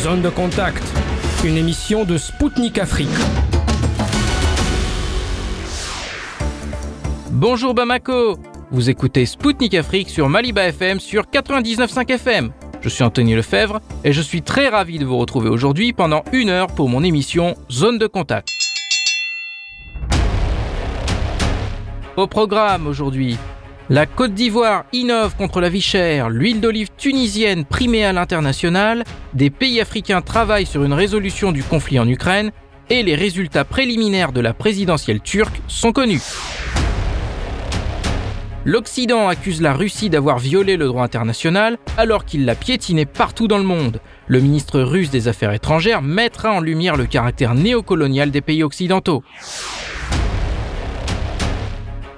Zone de contact, une émission de Spoutnik Afrique. Bonjour Bamako, vous écoutez Spoutnik Afrique sur Maliba FM sur 99.5 FM. Je suis Anthony Lefebvre et je suis très ravi de vous retrouver aujourd'hui pendant une heure pour mon émission Zone de contact. Au programme aujourd'hui, la Côte d'Ivoire innove contre la vie chère, l'huile d'olive tunisienne primée à l'international, des pays africains travaillent sur une résolution du conflit en Ukraine et les résultats préliminaires de la présidentielle turque sont connus. L'Occident accuse la Russie d'avoir violé le droit international alors qu'il l'a piétiné partout dans le monde. Le ministre russe des Affaires étrangères mettra en lumière le caractère néocolonial des pays occidentaux.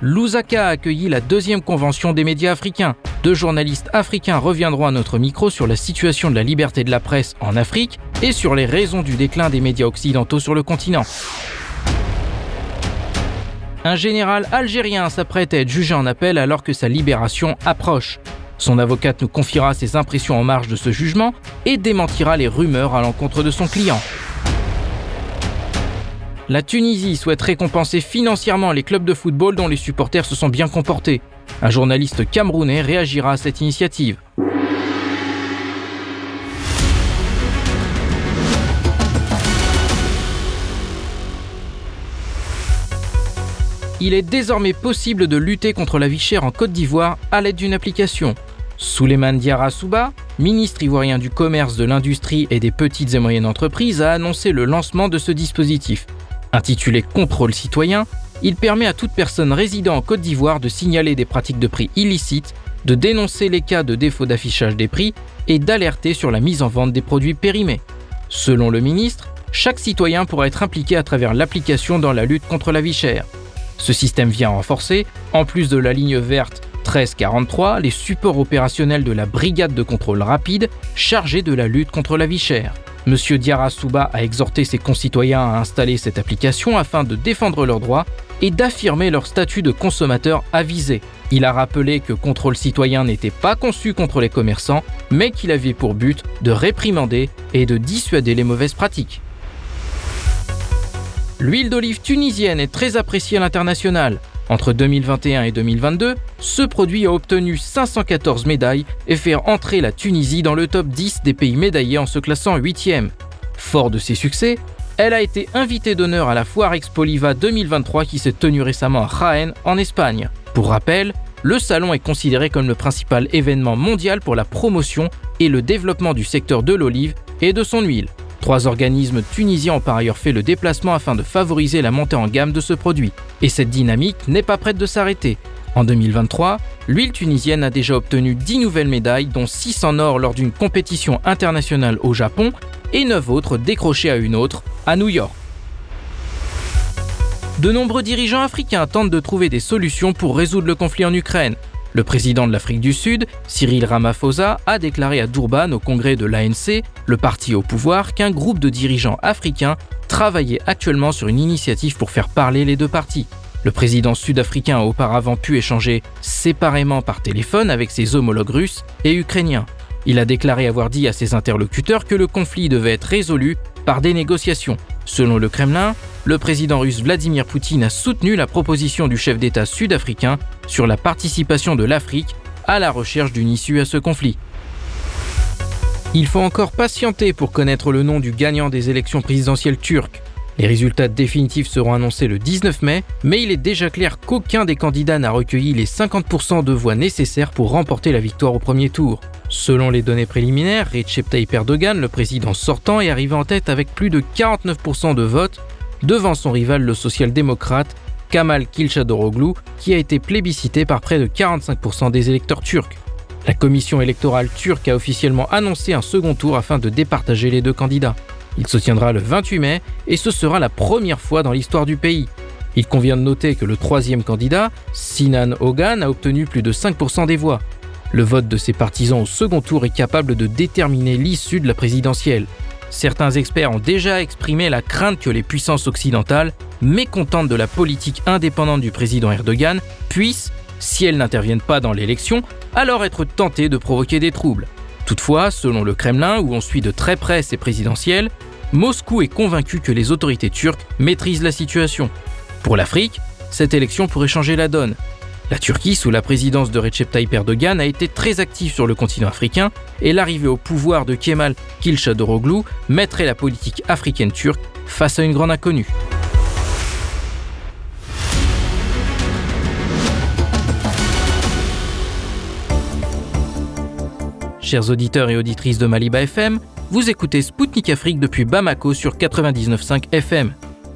Lusaka a accueilli la deuxième convention des médias africains. Deux journalistes africains reviendront à notre micro sur la situation de la liberté de la presse en Afrique et sur les raisons du déclin des médias occidentaux sur le continent. Un général algérien s'apprête à être jugé en appel alors que sa libération approche. Son avocate nous confiera ses impressions en marge de ce jugement et démentira les rumeurs à l'encontre de son client. La Tunisie souhaite récompenser financièrement les clubs de football dont les supporters se sont bien comportés. Un journaliste camerounais réagira à cette initiative. Il est désormais possible de lutter contre la vie chère en Côte d'Ivoire à l'aide d'une application. Souleymane Diarra Souba, ministre ivoirien du commerce, de l'industrie et des petites et moyennes entreprises, a annoncé le lancement de ce dispositif. Intitulé Contrôle citoyen, il permet à toute personne résidant en Côte d'Ivoire de signaler des pratiques de prix illicites, de dénoncer les cas de défaut d'affichage des prix et d'alerter sur la mise en vente des produits périmés. Selon le ministre, chaque citoyen pourra être impliqué à travers l'application dans la lutte contre la vie chère. Ce système vient renforcer, en plus de la ligne verte 1343, les supports opérationnels de la brigade de contrôle rapide chargée de la lutte contre la vie chère. Monsieur Diarra Souba a exhorté ses concitoyens à installer cette application afin de défendre leurs droits et d'affirmer leur statut de consommateur avisé. Il a rappelé que Contrôle citoyen n'était pas conçu contre les commerçants, mais qu'il avait pour but de réprimander et de dissuader les mauvaises pratiques. L'huile d'olive tunisienne est très appréciée à l'international. Entre 2021 et 2022, ce produit a obtenu 514 médailles et fait entrer la Tunisie dans le top 10 des pays médaillés en se classant 8e. Fort de ses succès, elle a été invitée d'honneur à la foire Expoliva 2023 qui s'est tenue récemment à Jaén, en Espagne. Pour rappel, le salon est considéré comme le principal événement mondial pour la promotion et le développement du secteur de l'olive et de son huile. Trois organismes tunisiens ont par ailleurs fait le déplacement afin de favoriser la montée en gamme de ce produit. Et cette dynamique n'est pas prête de s'arrêter. En 2023, l'huile tunisienne a déjà obtenu 10 nouvelles médailles, dont 6 en or lors d'une compétition internationale au Japon et 9 autres décrochées à une autre, à New York. De nombreux dirigeants africains tentent de trouver des solutions pour résoudre le conflit en Ukraine. Le président de l'Afrique du Sud, Cyril Ramaphosa, a déclaré à Durban au congrès de l'ANC, le parti au pouvoir, qu'un groupe de dirigeants africains travaillait actuellement sur une initiative pour faire parler les deux partis. Le président sud-africain a auparavant pu échanger séparément par téléphone avec ses homologues russes et ukrainiens. Il a déclaré avoir dit à ses interlocuteurs que le conflit devait être résolu par des négociations. Selon le Kremlin, le président russe Vladimir Poutine a soutenu la proposition du chef d'État sud-africain sur la participation de l'Afrique à la recherche d'une issue à ce conflit. Il faut encore patienter pour connaître le nom du gagnant des élections présidentielles turques. Les résultats définitifs seront annoncés le 19 mai, mais il est déjà clair qu'aucun des candidats n'a recueilli les 50% de voix nécessaires pour remporter la victoire au premier tour. Selon les données préliminaires, Recep Tayyip Erdogan, le président sortant, est arrivé en tête avec plus de 49% de votes, devant son rival le social-démocrate Kamal Kilchadoroglu, qui a été plébiscité par près de 45% des électeurs turcs. La commission électorale turque a officiellement annoncé un second tour afin de départager les deux candidats. Il se tiendra le 28 mai et ce sera la première fois dans l'histoire du pays. Il convient de noter que le troisième candidat, Sinan Ogan, a obtenu plus de 5% des voix. Le vote de ses partisans au second tour est capable de déterminer l'issue de la présidentielle. Certains experts ont déjà exprimé la crainte que les puissances occidentales, mécontentes de la politique indépendante du président Erdogan, puissent, si elles n'interviennent pas dans l'élection, alors être tentées de provoquer des troubles. Toutefois, selon le Kremlin, où on suit de très près ces présidentielles, Moscou est convaincu que les autorités turques maîtrisent la situation. Pour l'Afrique, cette élection pourrait changer la donne. La Turquie, sous la présidence de Recep Tayyip Erdogan, a été très active sur le continent africain et l'arrivée au pouvoir de Kemal Kılıçdaroğlu mettrait la politique africaine turque face à une grande inconnue. Chers auditeurs et auditrices de Maliba FM, vous écoutez Spoutnik Afrique depuis Bamako sur 99.5 FM.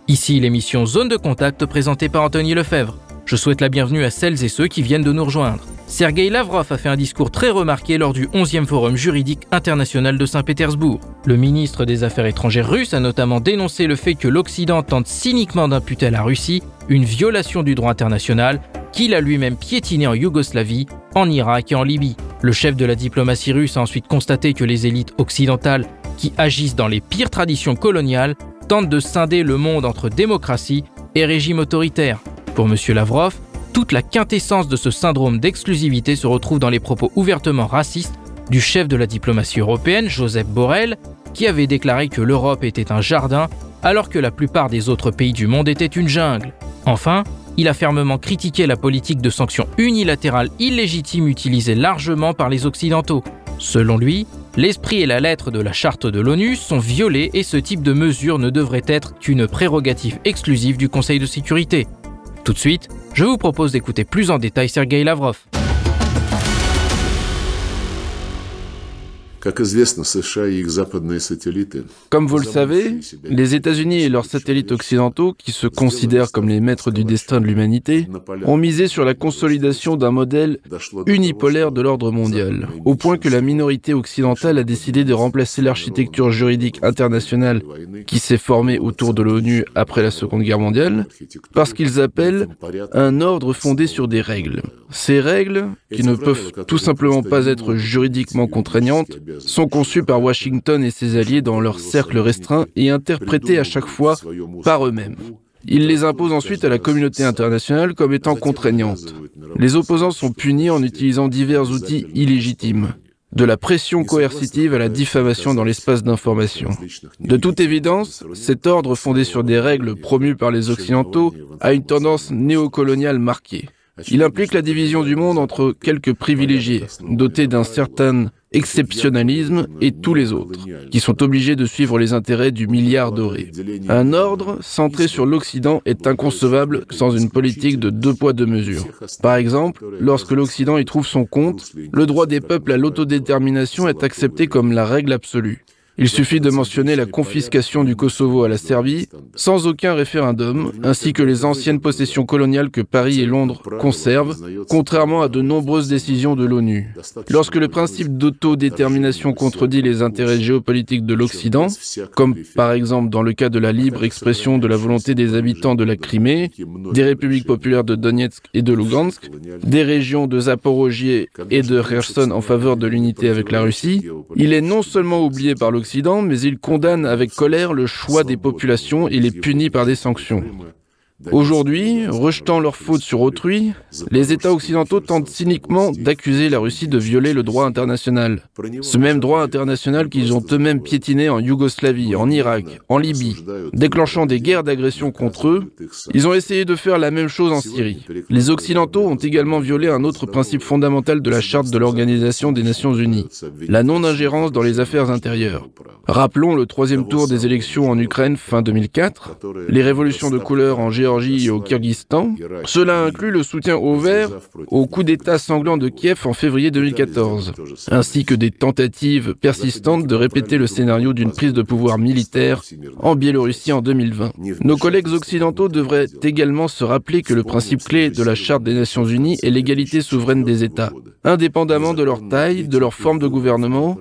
Ici l'émission Zone de contact présentée par Anthony Lefebvre. Je souhaite la bienvenue à celles et ceux qui viennent de nous rejoindre. Sergei Lavrov a fait un discours très remarqué lors du 11e Forum juridique international de Saint-Pétersbourg. Le ministre des Affaires étrangères russe a notamment dénoncé le fait que l'Occident tente cyniquement d'imputer à la Russie une violation du droit international qu'il a lui-même piétiné en Yougoslavie, en Irak et en Libye. Le chef de la diplomatie russe a ensuite constaté que les élites occidentales, qui agissent dans les pires traditions coloniales, tentent de scinder le monde entre démocratie et régime autoritaire. Pour M. Lavrov, toute la quintessence de ce syndrome d'exclusivité se retrouve dans les propos ouvertement racistes du chef de la diplomatie européenne, Joseph Borrell, qui avait déclaré que l'Europe était un jardin alors que la plupart des autres pays du monde étaient une jungle. Enfin, il a fermement critiqué la politique de sanctions unilatérales illégitimes utilisée largement par les Occidentaux. Selon lui, l'esprit et la lettre de la charte de l'ONU sont violés et ce type de mesure ne devrait être qu'une prérogative exclusive du Conseil de sécurité. Tout de suite, je vous propose d'écouter plus en détail Sergei Lavrov. Comme vous le savez, les États-Unis et leurs satellites occidentaux, qui se considèrent comme les maîtres du destin de l'humanité, ont misé sur la consolidation d'un modèle unipolaire de l'ordre mondial, au point que la minorité occidentale a décidé de remplacer l'architecture juridique internationale qui s'est formée autour de l'ONU après la Seconde Guerre mondiale, parce qu'ils appellent un ordre fondé sur des règles. Ces règles, qui ne peuvent tout simplement pas être juridiquement contraignantes, sont conçus par Washington et ses alliés dans leur cercle restreint et interprétés à chaque fois par eux-mêmes. Ils les imposent ensuite à la communauté internationale comme étant contraignantes. Les opposants sont punis en utilisant divers outils illégitimes, de la pression coercitive à la diffamation dans l'espace d'information. De toute évidence, cet ordre fondé sur des règles promues par les Occidentaux a une tendance néocoloniale marquée. Il implique la division du monde entre quelques privilégiés, dotés d'un certain exceptionnalisme, et tous les autres, qui sont obligés de suivre les intérêts du milliard doré. Un ordre centré sur l'Occident est inconcevable sans une politique de deux poids deux mesures. Par exemple, lorsque l'Occident y trouve son compte, le droit des peuples à l'autodétermination est accepté comme la règle absolue. Il suffit de mentionner la confiscation du Kosovo à la Serbie sans aucun référendum, ainsi que les anciennes possessions coloniales que Paris et Londres conservent, contrairement à de nombreuses décisions de l'ONU. Lorsque le principe d'autodétermination contredit les intérêts géopolitiques de l'Occident, comme par exemple dans le cas de la libre expression de la volonté des habitants de la Crimée, des républiques populaires de Donetsk et de Lugansk, des régions de Zaporogie et de Kherson en faveur de l'unité avec la Russie, il est non seulement oublié par l'Occident, mais il condamne avec colère le choix des populations et les punit par des sanctions. Aujourd'hui, rejetant leurs fautes sur autrui, les États occidentaux tentent cyniquement d'accuser la Russie de violer le droit international. Ce même droit international qu'ils ont eux-mêmes piétiné en Yougoslavie, en Irak, en Libye, déclenchant des guerres d'agression contre eux, ils ont essayé de faire la même chose en Syrie. Les Occidentaux ont également violé un autre principe fondamental de la charte de l'Organisation des Nations Unies, la non-ingérence dans les affaires intérieures. Rappelons le troisième tour des élections en Ukraine fin 2004, les révolutions de couleur en Géorgie et au Kyrgyzstan. Cela inclut le soutien au vert au coup d'État sanglant de Kiev en février 2014, ainsi que des tentatives persistantes de répéter le scénario d'une prise de pouvoir militaire en Biélorussie en 2020. Nos collègues occidentaux devraient également se rappeler que le principe clé de la Charte des Nations Unies est l'égalité souveraine des États, indépendamment de leur taille, de leur forme de gouvernement,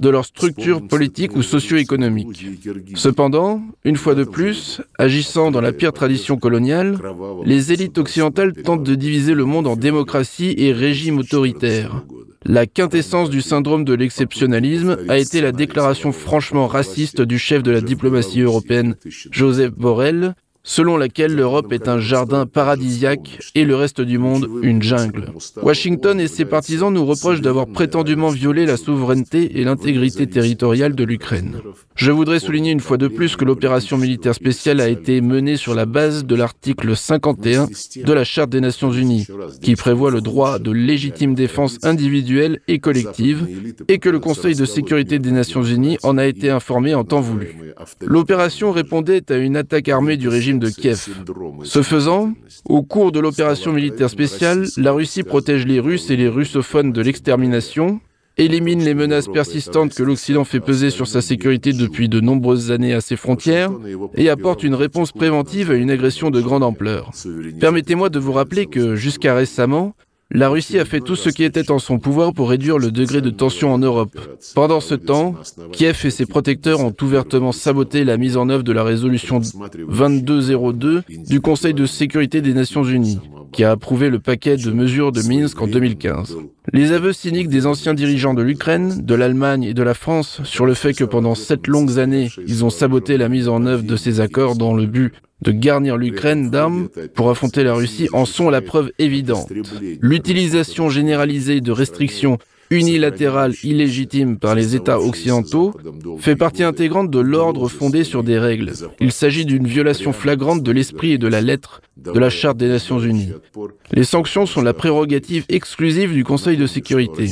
de leur structure politique ou socio-économique. Cependant, une fois de plus, agissant dans la pire tradition coloniale, les élites occidentales tentent de diviser le monde en démocratie et régime autoritaire. La quintessence du syndrome de l'exceptionnalisme a été la déclaration franchement raciste du chef de la diplomatie européenne, Joseph Borrell, selon laquelle l'Europe est un jardin paradisiaque et le reste du monde une jungle. Washington et ses partisans nous reprochent d'avoir prétendument violé la souveraineté et l'intégrité territoriale de l'Ukraine. Je voudrais souligner une fois de plus que l'opération militaire spéciale a été menée sur la base de l'article 51 de la Charte des Nations Unies, qui prévoit le droit de légitime défense individuelle et collective, et que le Conseil de sécurité des Nations Unies en a été informé en temps voulu. L'opération répondait à une attaque armée du régime de Kiev. Ce faisant, au cours de l'opération militaire spéciale, la Russie protège les Russes et les russophones de l'extermination, élimine les menaces persistantes que l'Occident fait peser sur sa sécurité depuis de nombreuses années à ses frontières et apporte une réponse préventive à une agression de grande ampleur. Permettez-moi de vous rappeler que, jusqu'à récemment, la Russie a fait tout ce qui était en son pouvoir pour réduire le degré de tension en Europe. Pendant ce temps, Kiev et ses protecteurs ont ouvertement saboté la mise en œuvre de la résolution 2202 du Conseil de sécurité des Nations Unies, qui a approuvé le paquet de mesures de Minsk en 2015. Les aveux cyniques des anciens dirigeants de l'Ukraine, de l'Allemagne et de la France sur le fait que pendant sept longues années, ils ont saboté la mise en œuvre de ces accords dans le but de garnir l'Ukraine d'armes pour affronter la Russie en sont la preuve évidente. L'utilisation généralisée de restrictions unilatérales illégitimes par les États occidentaux fait partie intégrante de l'ordre fondé sur des règles. Il s'agit d'une violation flagrante de l'esprit et de la lettre de la Charte des Nations Unies. Les sanctions sont la prérogative exclusive du Conseil de sécurité.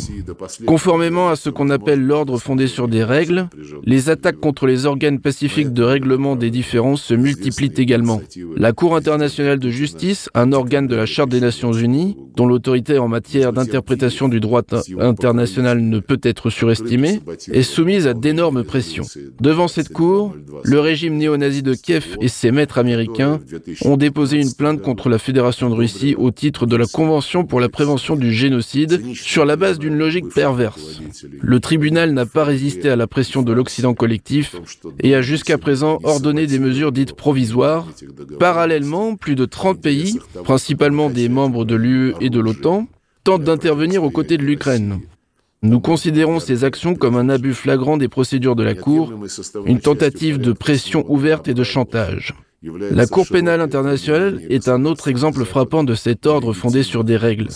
Conformément à ce qu'on appelle l'ordre fondé sur des règles, les attaques contre les organes pacifiques de règlement des différences se multiplient également. La Cour internationale de justice, un organe de la Charte des Nations Unies, dont l'autorité en matière d'interprétation du droit international ne peut être surestimée, est soumise à d'énormes pressions. Devant cette Cour, le régime néo-nazi de Kiev et ses maîtres américains ont déposé une plainte contre la Fédération de Russie au titre de la Convention pour la prévention du génocide sur la base d'une logique perverse. Le tribunal n'a pas résisté à la pression de l'Occident collectif et a jusqu'à présent ordonné des mesures dites provisoires. Parallèlement, plus de 30 pays, principalement des membres de l'UE et de l'OTAN, tentent d'intervenir aux côtés de l'Ukraine. Nous considérons ces actions comme un abus flagrant des procédures de la Cour, une tentative de pression ouverte et de chantage. La Cour pénale internationale est un autre exemple frappant de cet ordre fondé sur des règles.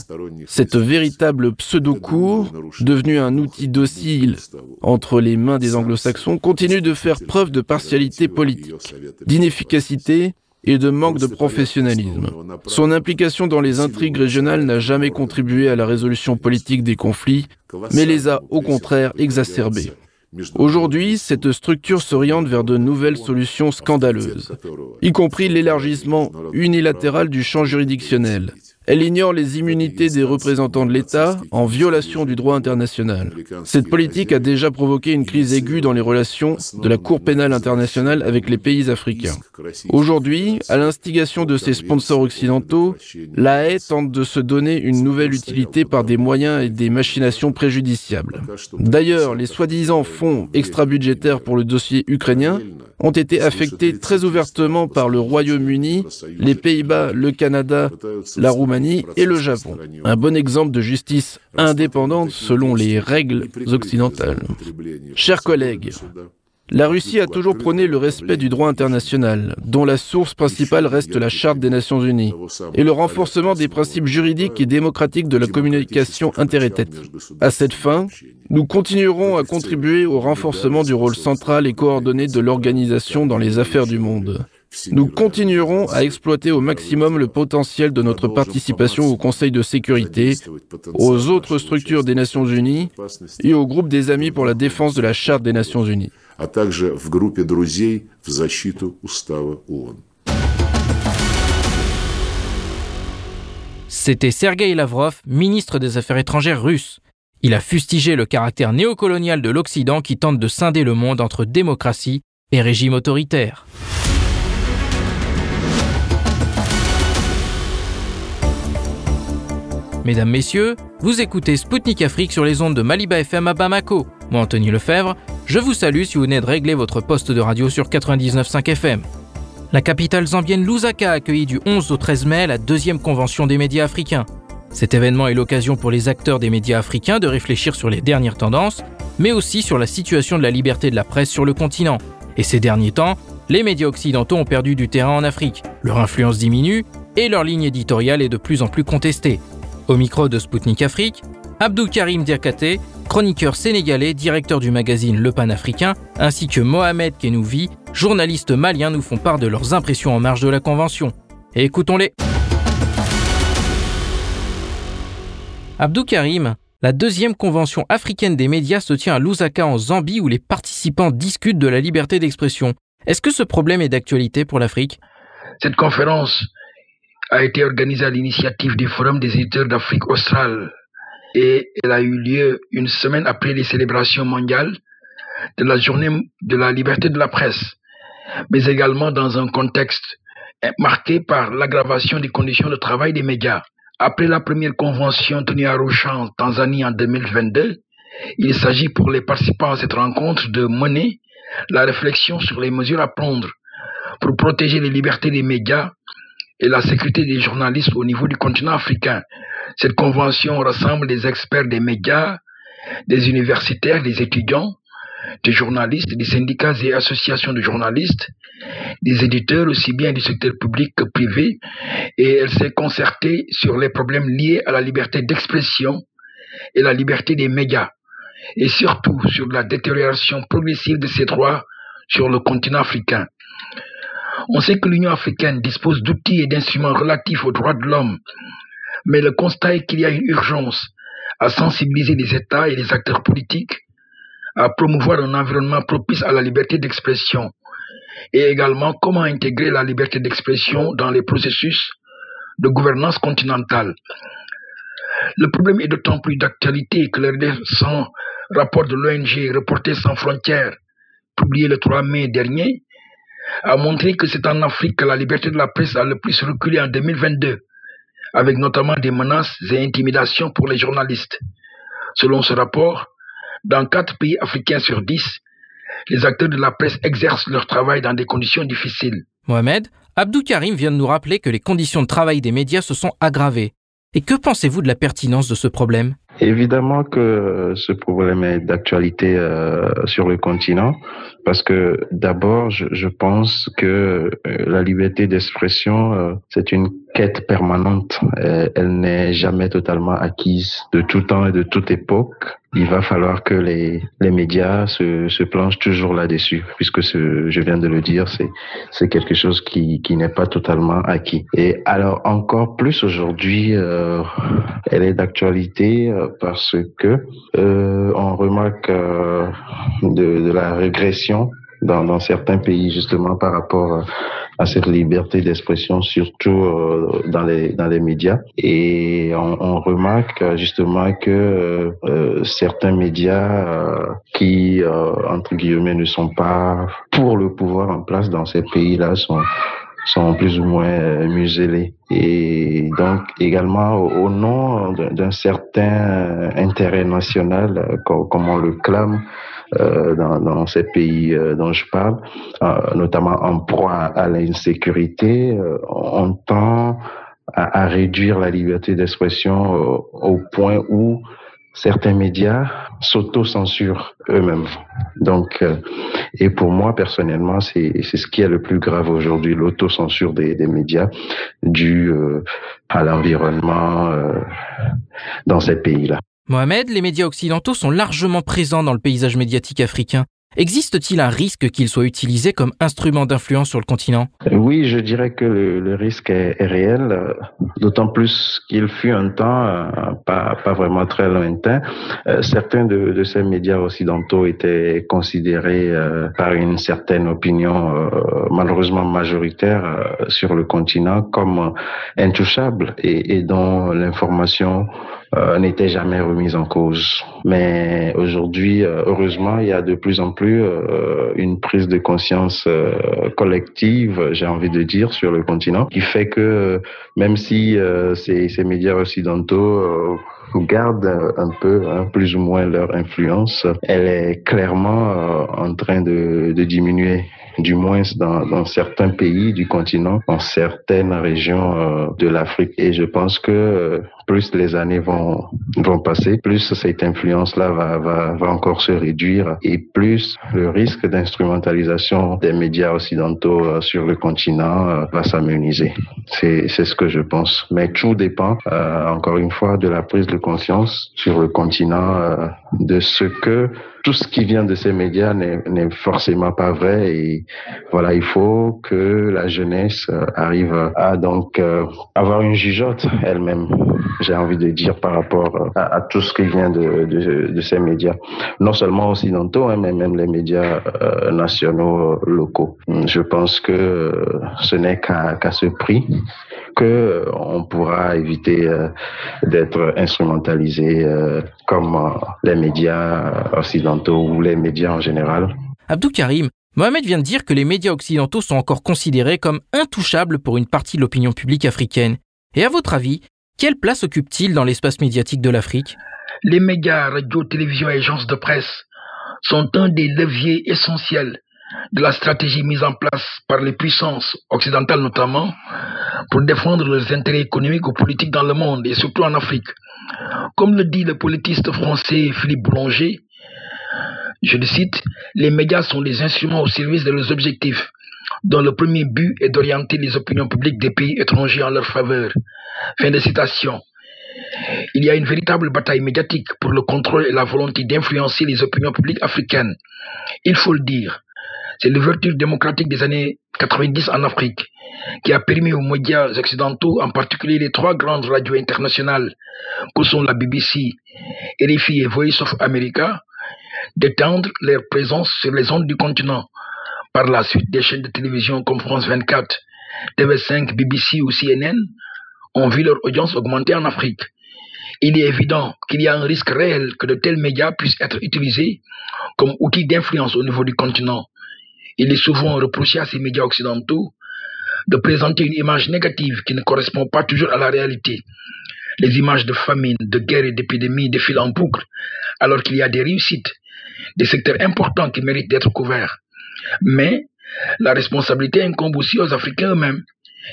Cette véritable pseudo-cour, devenue un outil docile entre les mains des anglo-saxons, continue de faire preuve de partialité politique, d'inefficacité et de manque de professionnalisme. Son implication dans les intrigues régionales n'a jamais contribué à la résolution politique des conflits, mais les a au contraire exacerbés. Aujourd'hui, cette structure s'oriente vers de nouvelles solutions scandaleuses, y compris l'élargissement unilatéral du champ juridictionnel, elle ignore les immunités des représentants de l'État en violation du droit international. Cette politique a déjà provoqué une crise aiguë dans les relations de la Cour pénale internationale avec les pays africains. Aujourd'hui, à l'instigation de ses sponsors occidentaux, la haie tente de se donner une nouvelle utilité par des moyens et des machinations préjudiciables. D'ailleurs, les soi-disant fonds extra-budgétaires pour le dossier ukrainien ont été affectés très ouvertement par le Royaume-Uni, les Pays-Bas, le Canada, la Roumanie et le Japon. Un bon exemple de justice indépendante selon les règles occidentales. Chers collègues, la Russie a toujours prôné le respect du droit international, dont la source principale reste la Charte des Nations Unies, et le renforcement des principes juridiques et démocratiques de la communication interétatique. À cette fin, nous continuerons à contribuer au renforcement du rôle central et coordonné de l'organisation dans les affaires du monde. Nous continuerons à exploiter au maximum le potentiel de notre participation au Conseil de sécurité, aux autres structures des Nations Unies et au groupe des amis pour la défense de la Charte des Nations Unies. C'était Sergei Lavrov, ministre des Affaires étrangères russe. Il a fustigé le caractère néocolonial de l'Occident qui tente de scinder le monde entre démocratie et régime autoritaire. Mesdames, Messieurs, vous écoutez Spoutnik Afrique sur les ondes de Maliba FM à Bamako. Moi, Anthony Lefebvre, je vous salue si vous venez de régler votre poste de radio sur 99.5 FM. La capitale zambienne Lusaka a accueilli du 11 au 13 mai la deuxième convention des médias africains. Cet événement est l'occasion pour les acteurs des médias africains de réfléchir sur les dernières tendances, mais aussi sur la situation de la liberté de la presse sur le continent. Et ces derniers temps, les médias occidentaux ont perdu du terrain en Afrique. Leur influence diminue et leur ligne éditoriale est de plus en plus contestée. Au micro de Spoutnik Afrique, Abdou Karim Diakate, chroniqueur sénégalais, directeur du magazine Le Pan-Africain, ainsi que Mohamed Kenouvi, journaliste malien, nous font part de leurs impressions en marge de la convention. écoutons-les. Abdou Karim, la deuxième convention africaine des médias se tient à Lusaka en Zambie où les participants discutent de la liberté d'expression. Est-ce que ce problème est d'actualité pour l'Afrique? Cette conférence a été organisée à l'initiative du Forum des éditeurs d'Afrique australe et elle a eu lieu une semaine après les célébrations mondiales de la journée de la liberté de la presse, mais également dans un contexte marqué par l'aggravation des conditions de travail des médias. Après la première convention tenue à Arusha, Tanzanie, en 2022, il s'agit pour les participants à cette rencontre de mener la réflexion sur les mesures à prendre pour protéger les libertés des médias et la sécurité des journalistes au niveau du continent africain. Cette convention rassemble des experts des médias, des universitaires, des étudiants, des journalistes, des syndicats et associations de journalistes, des éditeurs aussi bien du secteur public que privé, et elle s'est concertée sur les problèmes liés à la liberté d'expression et la liberté des médias et surtout sur la détérioration progressive de ces droits sur le continent africain. On sait que l'Union africaine dispose d'outils et d'instruments relatifs aux droits de l'homme, mais le constat est qu'il y a une urgence à sensibiliser les États et les acteurs politiques à promouvoir un environnement propice à la liberté d'expression et également comment intégrer la liberté d'expression dans les processus de gouvernance continentale. Le problème est d'autant plus d'actualité que le récent rapport de l'ONG Reporters sans frontières, publié le 3 mai dernier, a montré que c'est en Afrique que la liberté de la presse a le plus reculé en 2022, avec notamment des menaces et intimidations pour les journalistes. Selon ce rapport, dans quatre pays africains sur dix, les acteurs de la presse exercent leur travail dans des conditions difficiles. Mohamed, Abdou Karim vient de nous rappeler que les conditions de travail des médias se sont aggravées. Et que pensez-vous de la pertinence de ce problème? Évidemment que ce problème est d'actualité euh, sur le continent parce que d'abord, je, pense que euh, la liberté d'expression, euh, c'est une quête permanente. elle n'est jamais totalement acquise de tout temps et de toute époque. Il va falloir que les, les médias se, se planchent toujours là-dessus, puisque je viens de le dire, c'est, c'est quelque chose qui, qui n'est pas totalement acquis. Et alors encore plus aujourd'hui, euh, elle est d'actualité parce que euh, on remarque euh, de la régression dans, certains pays justement par rapport à cette liberté d'expression, surtout euh, dans les dans les médias. Et on, remarque justement que euh, certains médias euh, qui entre guillemets ne sont pas pour le pouvoir en place dans ces pays-là sont sont plus ou moins muselés. Et donc également au, nom d'un certain intérêt national, comme on le clame, euh, dans, dans, ces pays euh, dont je parle, euh, notamment en proie à l'insécurité, on tend à, réduire la liberté d'expression au point où certains médias s'auto-censurent eux-mêmes. Donc, et pour moi personnellement, c'est ce qui est le plus grave aujourd'hui, l'autocensure des, des médias dû à l'environnement dans ces pays-là. Mohamed, les médias occidentaux sont largement présents dans le paysage médiatique africain. Existe-t-il un risque qu'ils soient utilisés comme instrument d'influence sur le continent? Oui, je dirais que le, risque est, réel, d'autant plus qu'il fut un temps, euh, pas, vraiment très lointain, euh, certains de, ces médias occidentaux étaient considérés euh, par une certaine opinion malheureusement majoritaire sur le continent comme intouchables et, et dont l'information euh, n'était jamais remise en cause. Mais aujourd'hui, euh, heureusement, il y a de plus en plus euh, une prise de conscience collective, j'ai envie de dire, sur le continent, qui fait que même si ces, ces médias occidentaux gardent un peu, hein, plus ou moins leur influence, elle est clairement euh, en train de, diminuer du moins dans, certains pays du continent, dans certaines régions euh, de l'Afrique. Et je pense que euh, plus les années vont, vont passer, plus cette influence-là va, va, va encore se réduire et plus le risque d'instrumentalisation des médias occidentaux euh, sur le continent va s'amenuiser. C'est ce que je pense. Mais tout dépend, encore une fois, de la prise de conscience sur le continent de ce que tout ce qui vient de ces médias n'est forcément pas vrai et voilà, il faut que la jeunesse euh, arrive à donc euh, avoir une jugeote elle-même, j'ai envie de dire par rapport euh, à, tout ce qui vient de, de, de, ces médias, non seulement occidentaux, hein, mais même les médias nationaux locaux. Je pense que ce n'est qu'à ce prix que on pourra éviter d'être instrumentalisé comme les médias occidentaux ou les médias en général. Abdou Karim, Mohamed vient de dire que les médias occidentaux sont encore considérés comme intouchables pour une partie de l'opinion publique africaine. Et à votre avis, quelle place occupent-ils dans l'espace médiatique de l'Afrique? Les médias, radio, télévision et agences de presse sont un des leviers essentiels de la stratégie mise en place par les puissances occidentales notamment pour défendre leurs intérêts économiques ou politiques dans le monde et surtout en Afrique. Comme le dit le politiste français Philippe Boulanger, je le cite, les médias sont des instruments au service de leurs objectifs, dont le premier but est d'orienter les opinions publiques des pays étrangers en leur faveur. Fin de citation. Il y a une véritable bataille médiatique pour le contrôle et la volonté d'influencer les opinions publiques africaines. Il faut le dire. C'est l'ouverture démocratique des années 90 en Afrique qui a permis aux médias occidentaux, en particulier les trois grandes radios internationales que sont la BBC, RFI et Voice of America, d'étendre leur présence sur les ondes du continent. Par la suite, des chaînes de télévision comme France 24, TV5, BBC ou CNN ont vu leur audience augmenter en Afrique. Il est évident qu'il y a un risque réel que de tels médias puissent être utilisés comme outils d'influence au niveau du continent. Il est souvent reproché à ces médias occidentaux de présenter une image négative qui ne correspond pas toujours à la réalité. Les images de famine, de guerre et d'épidémie défilent en boucle, alors qu'il y a des réussites des secteurs importants qui méritent d'être couverts. Mais la responsabilité incombe aussi aux Africains eux-mêmes.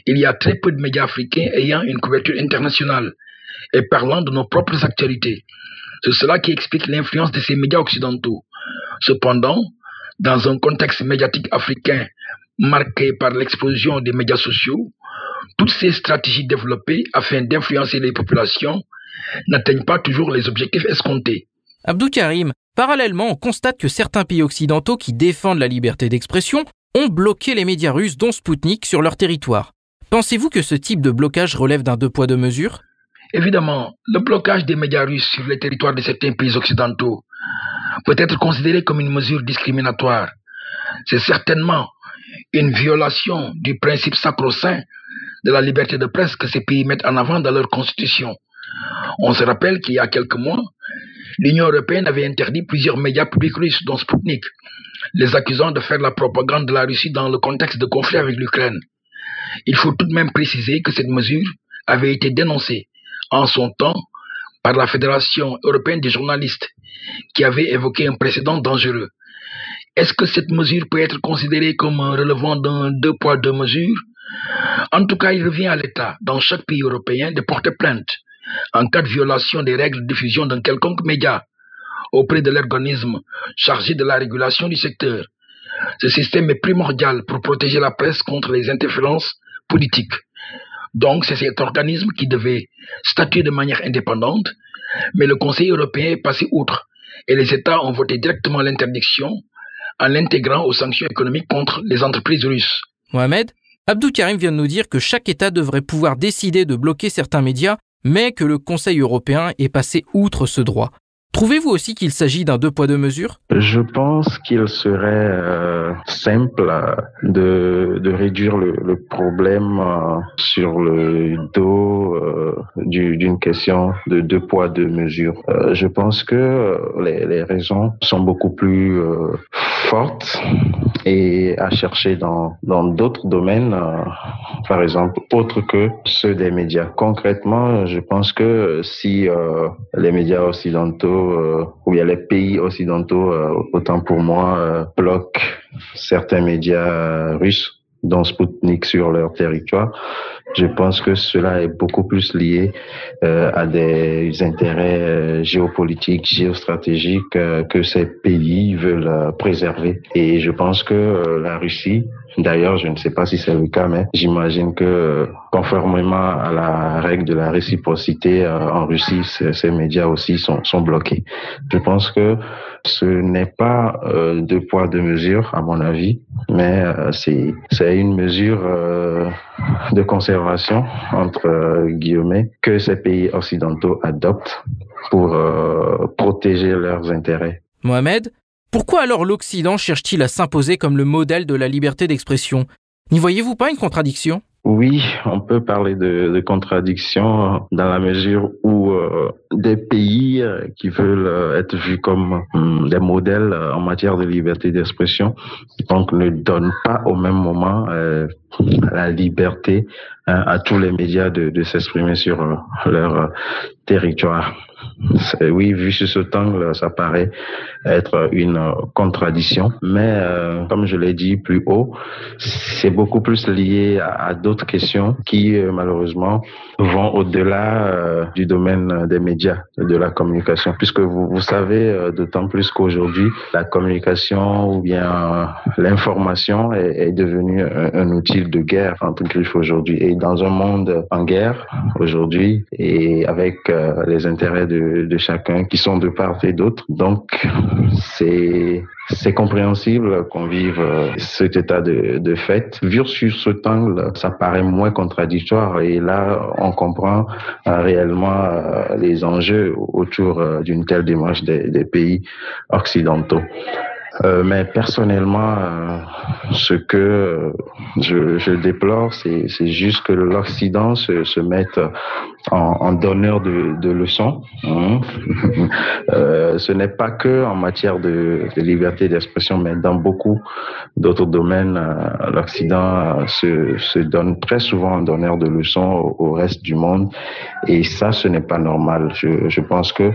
Il y a très peu de médias africains ayant une couverture internationale et parlant de nos propres actualités. C'est cela qui explique l'influence de ces médias occidentaux. Cependant, dans un contexte médiatique africain marqué par l'explosion des médias sociaux, toutes ces stratégies développées afin d'influencer les populations n'atteignent pas toujours les objectifs escomptés. Abdou Karim, Parallèlement, on constate que certains pays occidentaux qui défendent la liberté d'expression ont bloqué les médias russes dont Sputnik sur leur territoire. Pensez-vous que ce type de blocage relève d'un deux poids deux mesures? Évidemment, le blocage des médias russes sur le territoire de certains pays occidentaux peut être considéré comme une mesure discriminatoire. C'est certainement une violation du principe sacro-saint de la liberté de presse que ces pays mettent en avant dans leur constitution. On se rappelle qu'il y a quelques mois, l'Union européenne avait interdit plusieurs médias publics russes, dont Sputnik, les accusant de faire la propagande de la Russie dans le contexte de conflit avec l'Ukraine. Il faut tout de même préciser que cette mesure avait été dénoncée en son temps par la Fédération européenne des journalistes, qui avait évoqué un précédent dangereux. Est-ce que cette mesure peut être considérée comme relevant d'un deux poids, deux mesures? En tout cas, il revient à l'État, dans chaque pays européen, de porter plainte en cas de violation des règles de diffusion d'un quelconque média auprès de l'organisme chargé de la régulation du secteur. Ce système est primordial pour protéger la presse contre les interférences politiques. Donc, c'est cet organisme qui devait statuer de manière indépendante, mais le Conseil européen est passé outre et les États ont voté directement l'interdiction en l'intégrant aux sanctions économiques contre les entreprises russes. Mohamed, Abdou Karim vient de nous dire que chaque État devrait pouvoir décider de bloquer certains médias mais que le Conseil européen est passé outre ce droit. Trouvez-vous aussi qu'il s'agit d'un deux poids deux mesures? Je pense qu'il serait euh, simple euh, de, réduire le, problème euh, sur le dos d'une question de deux poids deux mesures. je pense que les, raisons sont beaucoup plus forte et à chercher dans d'autres domaines, par exemple, autres que ceux des médias. Concrètement, je pense que si les médias occidentaux euh, ou bien les pays occidentaux, autant pour moi, bloquent certains médias russes dont Sputnik sur leur territoire, je pense que cela est beaucoup plus lié euh, à des intérêts euh, géopolitiques, géostratégiques euh, que ces pays veulent préserver. Et je pense que la Russie, d'ailleurs, je ne sais pas si c'est le cas, mais j'imagine que conformément à la règle de la réciprocité en Russie, ces médias aussi sont, sont bloqués. Je pense que ce n'est pas deux poids deux mesures, à mon avis, mais c'est c'est une mesure de conservation, entre euh, guillemets, que ces pays occidentaux adoptent pour euh, protéger leurs intérêts. Mohamed, pourquoi alors l'Occident cherche-t-il à s'imposer comme le modèle de la liberté d'expression? N'y voyez-vous pas une contradiction? Oui, on peut parler de, contradiction dans la mesure où euh, des pays euh, qui veulent euh, être vus comme hum, des modèles en matière de liberté d'expression, donc ne donnent pas au même moment la liberté hein, à tous les médias de, s'exprimer sur leur territoire. Oui, vu sur ce angle, ça paraît être une contradiction, mais euh, comme je l'ai dit plus haut, c'est beaucoup plus lié à, d'autres questions qui euh, malheureusement vont au-delà euh, du domaine des médias, de la communication, puisque vous, savez d'autant plus qu'aujourd'hui la communication ou bien l'information est devenue un, outil de guerre entre griffes aujourd'hui et dans un monde en guerre aujourd'hui et avec les intérêts de, chacun qui sont de part et d'autre. Donc, c'est c'est compréhensible qu'on vive euh, cet état de, de fait. Vu sur cet angle, ça paraît moins contradictoire et là, on comprend euh, réellement euh, les enjeux autour d'une telle démarche des pays occidentaux. Euh, mais personnellement, euh, ce que je, je déplore, c'est juste que l'Occident se, mette en, donneur de, de leçons. Hein. euh, ce n'est pas que en matière de, liberté d'expression, mais dans beaucoup d'autres domaines, euh, l'Occident se, donne très souvent en donneur de leçons au, reste du monde. Et ça, ce n'est pas normal. Je, pense que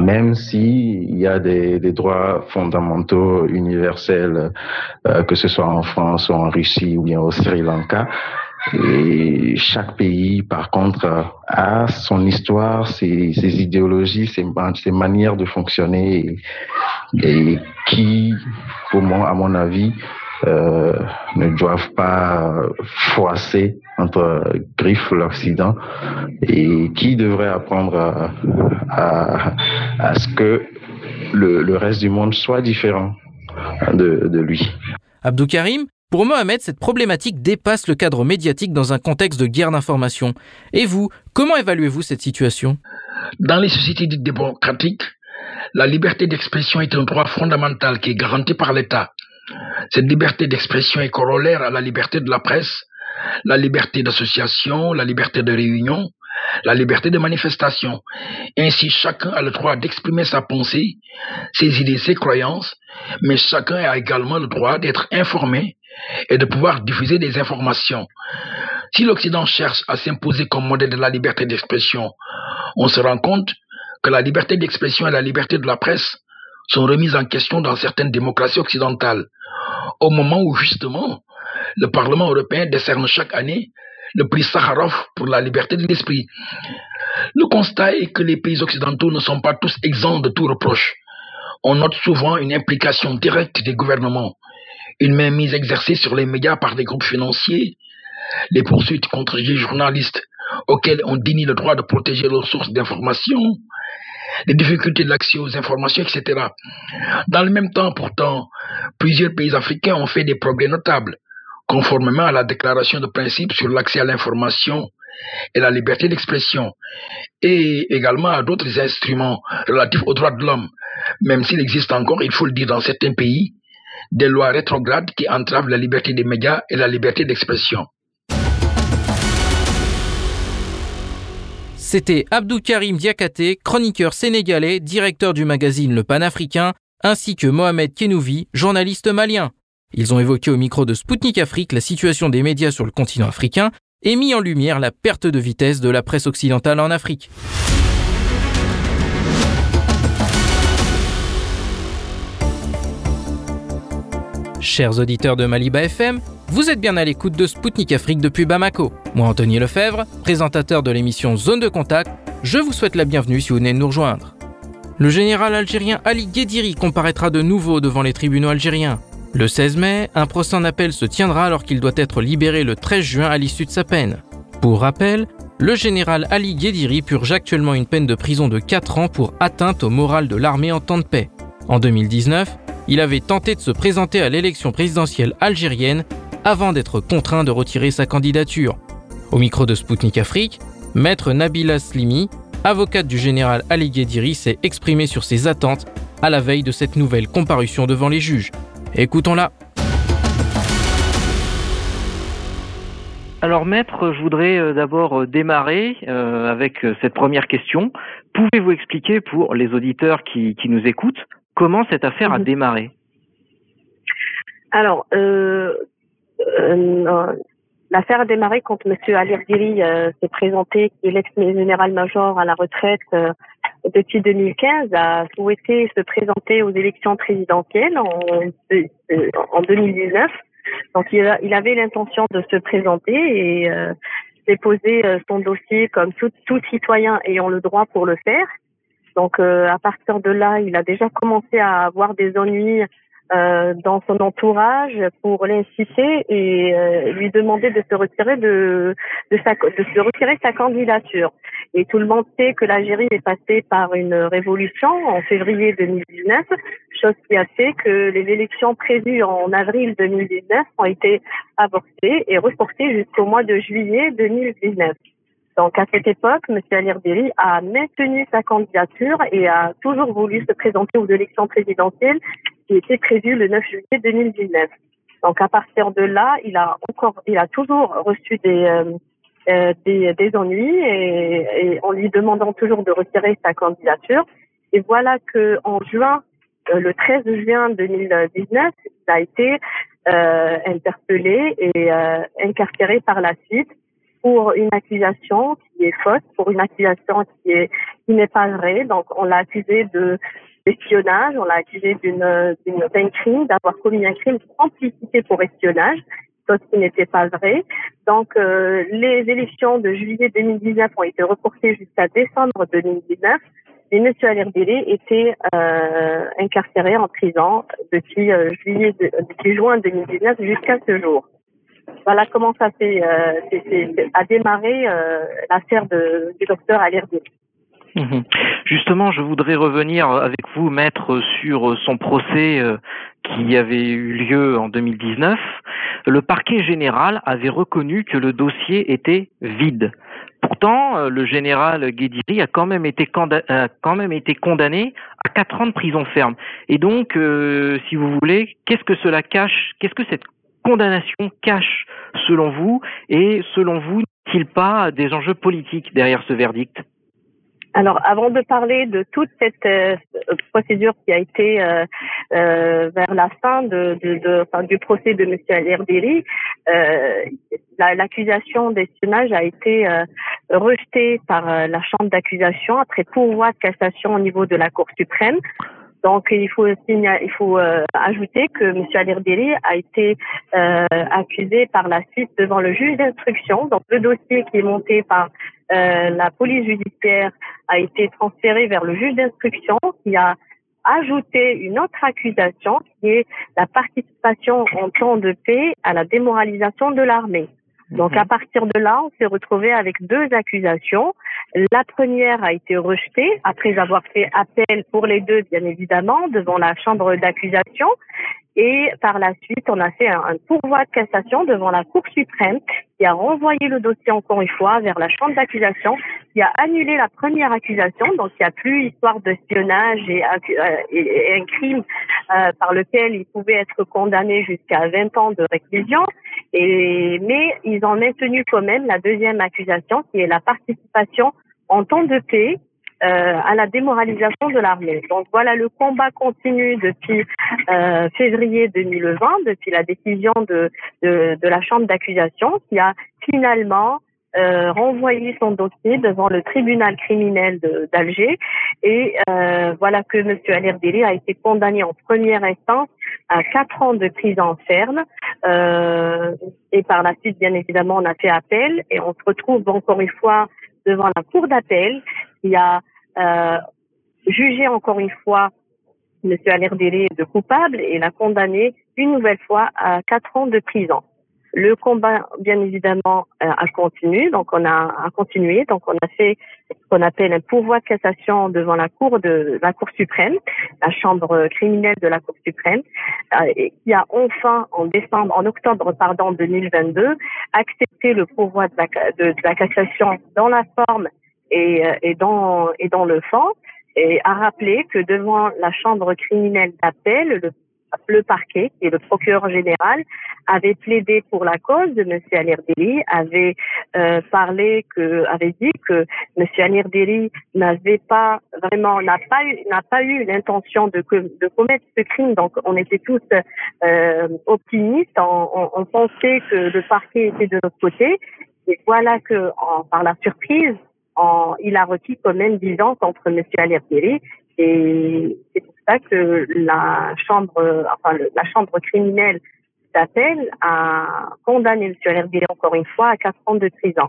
même s'il y a des, droits fondamentaux universels, euh, que ce soit en France ou en Russie ou bien au Sri Lanka, et chaque pays, par contre, a son histoire, ses, idéologies, ses, manières de fonctionner et, qui, pour moi, à mon avis, euh, ne doivent pas froisser entre griffes l'Occident et qui devrait apprendre à ce que le, le, reste du monde soit différent de, de lui. Abdou Karim, pour Mohamed, cette problématique dépasse le cadre médiatique dans un contexte de guerre d'information. Et vous, comment évaluez-vous cette situation? Dans les sociétés dites démocratiques, la liberté d'expression est un droit fondamental qui est garanti par l'État. Cette liberté d'expression est corollaire à la liberté de la presse, la liberté d'association, la liberté de réunion, la liberté de manifestation. Ainsi, chacun a le droit d'exprimer sa pensée, ses idées, ses croyances, mais chacun a également le droit d'être informé et de pouvoir diffuser des informations. Si l'Occident cherche à s'imposer comme modèle de la liberté d'expression, on se rend compte que la liberté d'expression et la liberté de la presse sont remises en question dans certaines démocraties occidentales, au moment où justement le Parlement européen décerne chaque année le prix Sakharov pour la liberté de l'esprit. Le constat est que les pays occidentaux ne sont pas tous exempts de tout reproche. On note souvent une implication directe des gouvernements, une mainmise exercée sur les médias par des groupes financiers, les poursuites contre les journalistes auxquels on dénie le droit de protéger leurs sources d'information, les difficultés de l'accès aux informations, etc. Dans le même temps, pourtant, plusieurs pays africains ont fait des progrès notables, conformément à la déclaration de principe sur l'accès à l'information et la liberté d'expression, et également à d'autres instruments relatifs aux droits de l'homme, même s'il existe encore, il faut le dire, dans certains pays, des lois rétrogrades qui entravent la liberté des médias et la liberté d'expression. C'était Abdou Karim Diakate, chroniqueur sénégalais, directeur du magazine Le Panafricain, ainsi que Mohamed Kenouvi, journaliste malien. Ils ont évoqué au micro de Spoutnik Afrique la situation des médias sur le continent africain et mis en lumière la perte de vitesse de la presse occidentale en Afrique. Chers auditeurs de Maliba FM, vous êtes bien à l'écoute de Spoutnik Afrique depuis Bamako. Moi, Anthony Lefebvre, présentateur de l'émission Zone de Contact, je vous souhaite la bienvenue si vous venez de nous rejoindre. Le général algérien Ali Guédiri comparaîtra de nouveau devant les tribunaux algériens. Le 16 mai, un procès en appel se tiendra alors qu'il doit être libéré le 13 juin à l'issue de sa peine. Pour rappel, le général Ali Guédiri purge actuellement une peine de prison de 4 ans pour atteinte au moral de l'armée en temps de paix. En 2019, il avait tenté de se présenter à l'élection présidentielle algérienne avant d'être contraint de retirer sa candidature. Au micro de Spoutnik Afrique, maître Nabila Slimi, avocate du général Ali Guédiri, s'est exprimée sur ses attentes à la veille de cette nouvelle comparution devant les juges. Écoutons-la. Alors maître, je voudrais euh, d'abord euh, démarrer euh, avec cette première question. Pouvez-vous expliquer pour les auditeurs qui, nous écoutent comment cette affaire a mhm. démarré? Alors, l'affaire a démarré quand M. Ali Diri s'est présenté, qui est l'ex-général-major à la retraite depuis 2015, a souhaité se présenter aux élections présidentielles en, en 2019. Donc il, avait l'intention de se présenter et euh, déposer euh, son dossier comme tout, tout, citoyen ayant le droit pour le faire. Donc euh, à partir de là, il a déjà commencé à avoir des ennuis euh, dans son entourage pour l'inciter et euh, lui demander de se retirer de, de, sa, de se retirer sa candidature. Et tout le monde sait que l'Algérie est passée par une révolution en février 2019, chose qui a fait que les élections prévues en avril 2019 ont été avortées et reportées jusqu'au mois de juillet 2019. Donc à cette époque, M. Alirderi a maintenu sa candidature et a toujours voulu se présenter aux élections présidentielles qui était prévu le 9 juillet 2019. Donc à partir de là, il a encore, il a toujours reçu des euh, euh, des, des, ennuis et, et, en lui demandant toujours de retirer sa candidature. Et voilà que en juin, euh, le 13 juin 2019, il a été interpellé et incarcéré par la suite pour une accusation qui est fausse, pour une accusation qui est qui n'est pas vraie. Donc on l'a accusé de espionnage, on l'a accusé d'une d'un crime, d'avoir commis un crime de complicité pour espionnage, chose qui n'était pas vrai. Donc euh, les élections de juillet 2019 ont été reportées jusqu'à décembre 2019 et M. Alirbélé était euh, incarcéré en prison depuis euh, juillet depuis juin 2019 jusqu'à ce jour. Voilà comment ça s'est a démarré l'affaire du docteur Alirbélé. Mhm. Justement, je voudrais revenir avec vous, maître, sur son procès euh, qui avait eu lieu en 2019. Le parquet général avait reconnu que le dossier était vide. Pourtant, euh, le général Guédiri a quand même été, condamné à quatre ans de prison ferme. Et donc, euh, si vous voulez, qu'est-ce que cela cache Qu'est-ce que cette condamnation cache selon vous? Et selon vous, n'est-il pas des enjeux politiques derrière ce verdict? Alors, avant de parler de toute cette euh, procédure qui a été euh, euh, vers la fin de, de, de enfin, du procès de M. Alirdiri, euh, l'accusation d'espionnage a été rejetée par la Chambre d'accusation après pourvoi de cassation au niveau de la Cour suprême. Donc il faut il faut ajouter que M. Alirdiri a été accusé par la suite devant le juge d'instruction. Donc le dossier qui est monté par euh, la police judiciaire a été transférée vers le juge d'instruction qui a ajouté une autre accusation qui est la participation en temps de paix à la démoralisation de l'armée. Donc mhm. à partir de là, on s'est retrouvé avec deux accusations. La première a été rejetée après avoir fait appel pour les deux, bien évidemment, devant la chambre d'accusation. Et par la suite, on a fait un, pourvoi de cassation devant la Cour suprême qui a renvoyé le dossier encore une fois vers la chambre d'accusation, qui a annulé la première accusation, donc il n'y a plus histoire et, euh, et, un crime euh, par lequel il pouvait être condamné jusqu'à 20 ans de réclusion. Et, mais ils ont maintenu quand même la deuxième accusation, qui est la participation en temps de paix à la démoralisation de l'armée. Donc voilà, le combat continue depuis février 2020, depuis la décision de, de la Chambre d'accusation qui a finalement euh, renvoyé son dossier devant le tribunal criminel d'Alger et euh, voilà que M. Al-Erdili a été condamné en première instance à quatre ans de prison ferme euh, et par la suite bien évidemment on a fait appel et on se retrouve encore une fois devant la cour d'appel qui a euh, jugé encore une fois M. Al-Erdili de coupable et l'a condamné une nouvelle fois à quatre ans de prison. Le combat, bien évidemment, euh, a continué. Donc, on a, a continué. Donc, on a fait ce qu'on appelle un pouvoir de cassation devant la Cour de la Cour suprême, la Chambre criminelle de la Cour suprême, euh, qui a enfin, en décembre, en octobre, pardon, 2022, accepté le pouvoir de la, de, la cassation dans la forme et, euh, et dans et dans le fond, et a rappelé que devant la Chambre criminelle d'appel, le le parquet et le procureur général avait plaidé pour la cause de M. Alirdeli, avait euh, parlé que, avait dit que M. Alirdeli n'avait pas vraiment, n'a pas eu, n'a pas eu l'intention de, de commettre ce crime. Donc, on était tous euh, optimistes. On, on, pensait que le parquet était de notre côté. Et voilà que, par la surprise, en, il a requis quand même 10 ans contre M. Alirdeli. Et c'est pour ça que la chambre, enfin, la chambre criminelle d'appel a condamné M. Herbile encore une fois à quatre ans de prison.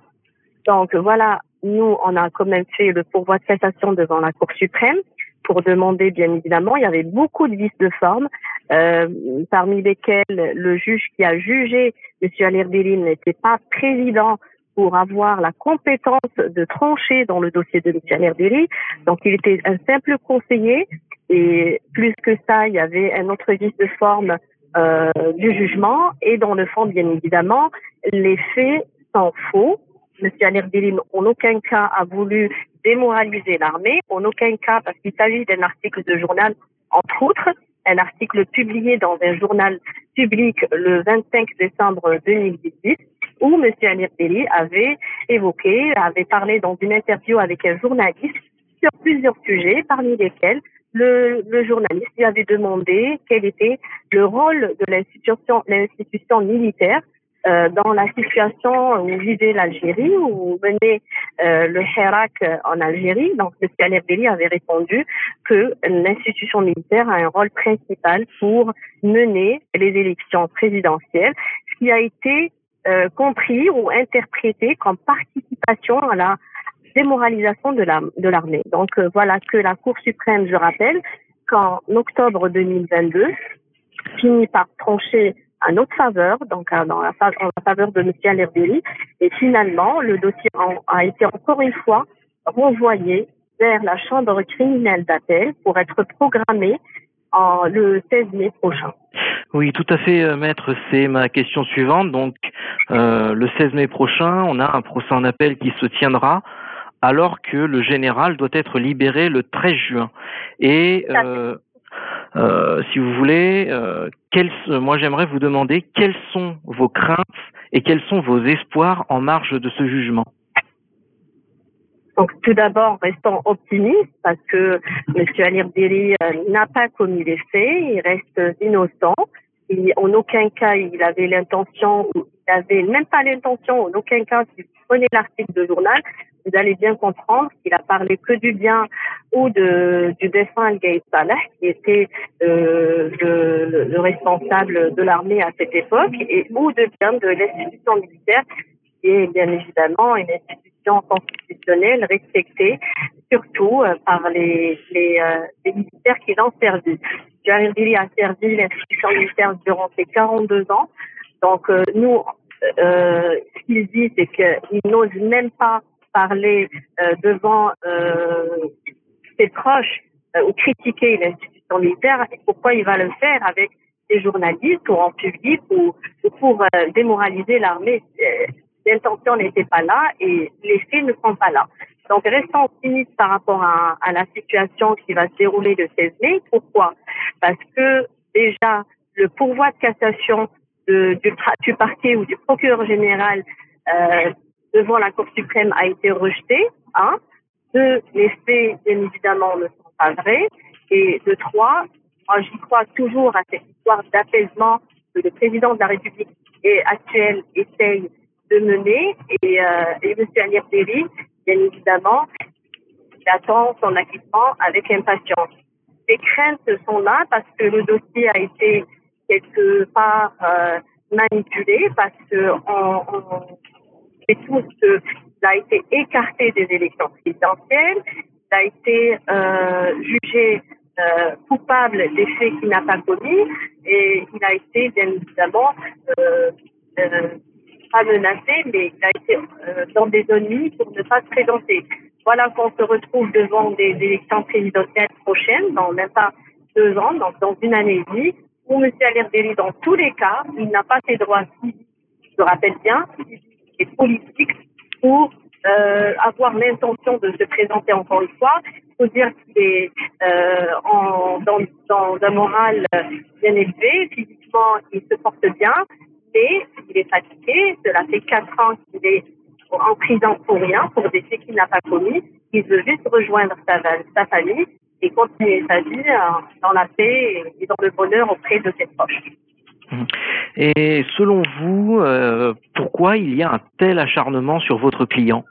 Donc voilà, nous, on a quand même fait le pourvoi de cassation devant la Cour suprême pour demander, bien évidemment, il y avait beaucoup de vices de forme, euh, parmi lesquels le juge qui a jugé M. Alirdili n'était pas président pour avoir la compétence de trancher dans le dossier de M. Alirdili. Donc il était un simple conseiller et plus que ça, il y avait un autre vice de forme euh, du jugement et dans le fond, bien évidemment, les faits sont faux. Monsieur Alirdili, en aucun cas, a voulu démoraliser l'armée, en aucun cas, parce qu'il s'agit d'un article de journal, entre autres, un article publié dans un journal public le 25 décembre 2018, où M. Alirdili avait évoqué, avait parlé dans une interview avec un journaliste sur plusieurs sujets, parmi lesquels le, le, journaliste lui avait demandé quel était le rôle de l'institution, l'institution militaire euh, dans la situation où vivait l'Algérie, où venait euh, le Hirak en Algérie. Donc, M. Al-Erbeli avait répondu que l'institution militaire a un rôle principal pour mener les élections présidentielles, ce qui a été euh, compris ou interprété comme participation à la démoralisation de l'armée. Donc euh, voilà que la Cour suprême, je rappelle, qu'en octobre 2022, finit par trancher à notre faveur, donc dans la, en faveur de M. Alerbeli, et finalement, le dossier a été encore une fois renvoyé vers la chambre criminelle d'appel pour être programmé le 16 mai prochain. Oui, tout à fait, euh, maître. C'est ma question suivante. Donc, euh, le 16 mai prochain, on a un procès en appel qui se tiendra alors que le général doit être libéré le 13 juin. Et euh, euh, si vous voulez, euh, moi j'aimerais vous demander quelles sont vos craintes et quels sont vos espoirs en marge de ce jugement. Donc tout d'abord, restons optimistes parce que M. Alirdiri n'a pas commis les faits, il reste innocent. En aucun cas il avait l'intention, n'avait même pas l'intention, en aucun cas, si vous prenez l'article de journal, vous allez bien comprendre qu'il a parlé que du bien ou du défunt Gaïd Salah, qui était euh, le, responsable de l'armée à cette époque, et ou de bien de l'institution militaire, qui est bien évidemment une institution constitutionnelle respectée, surtout euh, par euh, les, militaires qui l'ont servi. Jarir a servi l'institution militaire durant ses 42 ans. Donc nous, ce qu'il dit, c'est qu'il n'ose même pas parler euh, devant euh, ses proches euh, ou critiquer l'institution militaire et pourquoi il va le faire avec des journalistes ou en public ou, pour démoraliser l'armée? L'intention n'était pas là et les faits ne sont pas là. Donc, restons optimistes par rapport à, la situation qui va se dérouler le 16 mai. Pourquoi? Parce que déjà, le pourvoi de cassation du, parquet ou du procureur général devant la Cour suprême a été rejeté. Hein. deux, les faits, bien évidemment, ne sont pas vrais. Et de trois, moi, j'y crois toujours à cette histoire d'apaisement que le président de la République actuelle essaye de mener. Et, euh, et M. Anir Deri, bien évidemment, attend son acquittement avec impatience. Les craintes sont là parce que le dossier a été quelque part euh, manipulé, parce que on, on tous qu'il a été écarté des élections présidentielles, il a été euh, jugé euh, coupable des faits qu'il n'a pas commis et il a été bien évidemment pas menacé, mais il a été dans des zones pour ne pas se présenter. Voilà qu'on se retrouve devant des, élections présidentielles prochaines, dans même pas deux ans, donc dans une année et demie, où M. Alerderi, dans tous les cas, il n'a pas ses droits civiques, je rappelle bien, et politiques pour euh, avoir l'intention de se présenter encore une fois. Il faut dire qu'il est euh, en, dans, dans un moral bien élevé, physiquement il se porte bien, mais il est fatigué. Cela fait quatre ans qu'il est en prison pour rien, pour des faits qu'il n'a pas commis. Il veut juste rejoindre sa, sa famille et continuer sa vie dans la paix et dans le bonheur auprès de ses proches. Mmh. Et selon vous, euh, pourquoi il y a un tel acharnement sur votre client?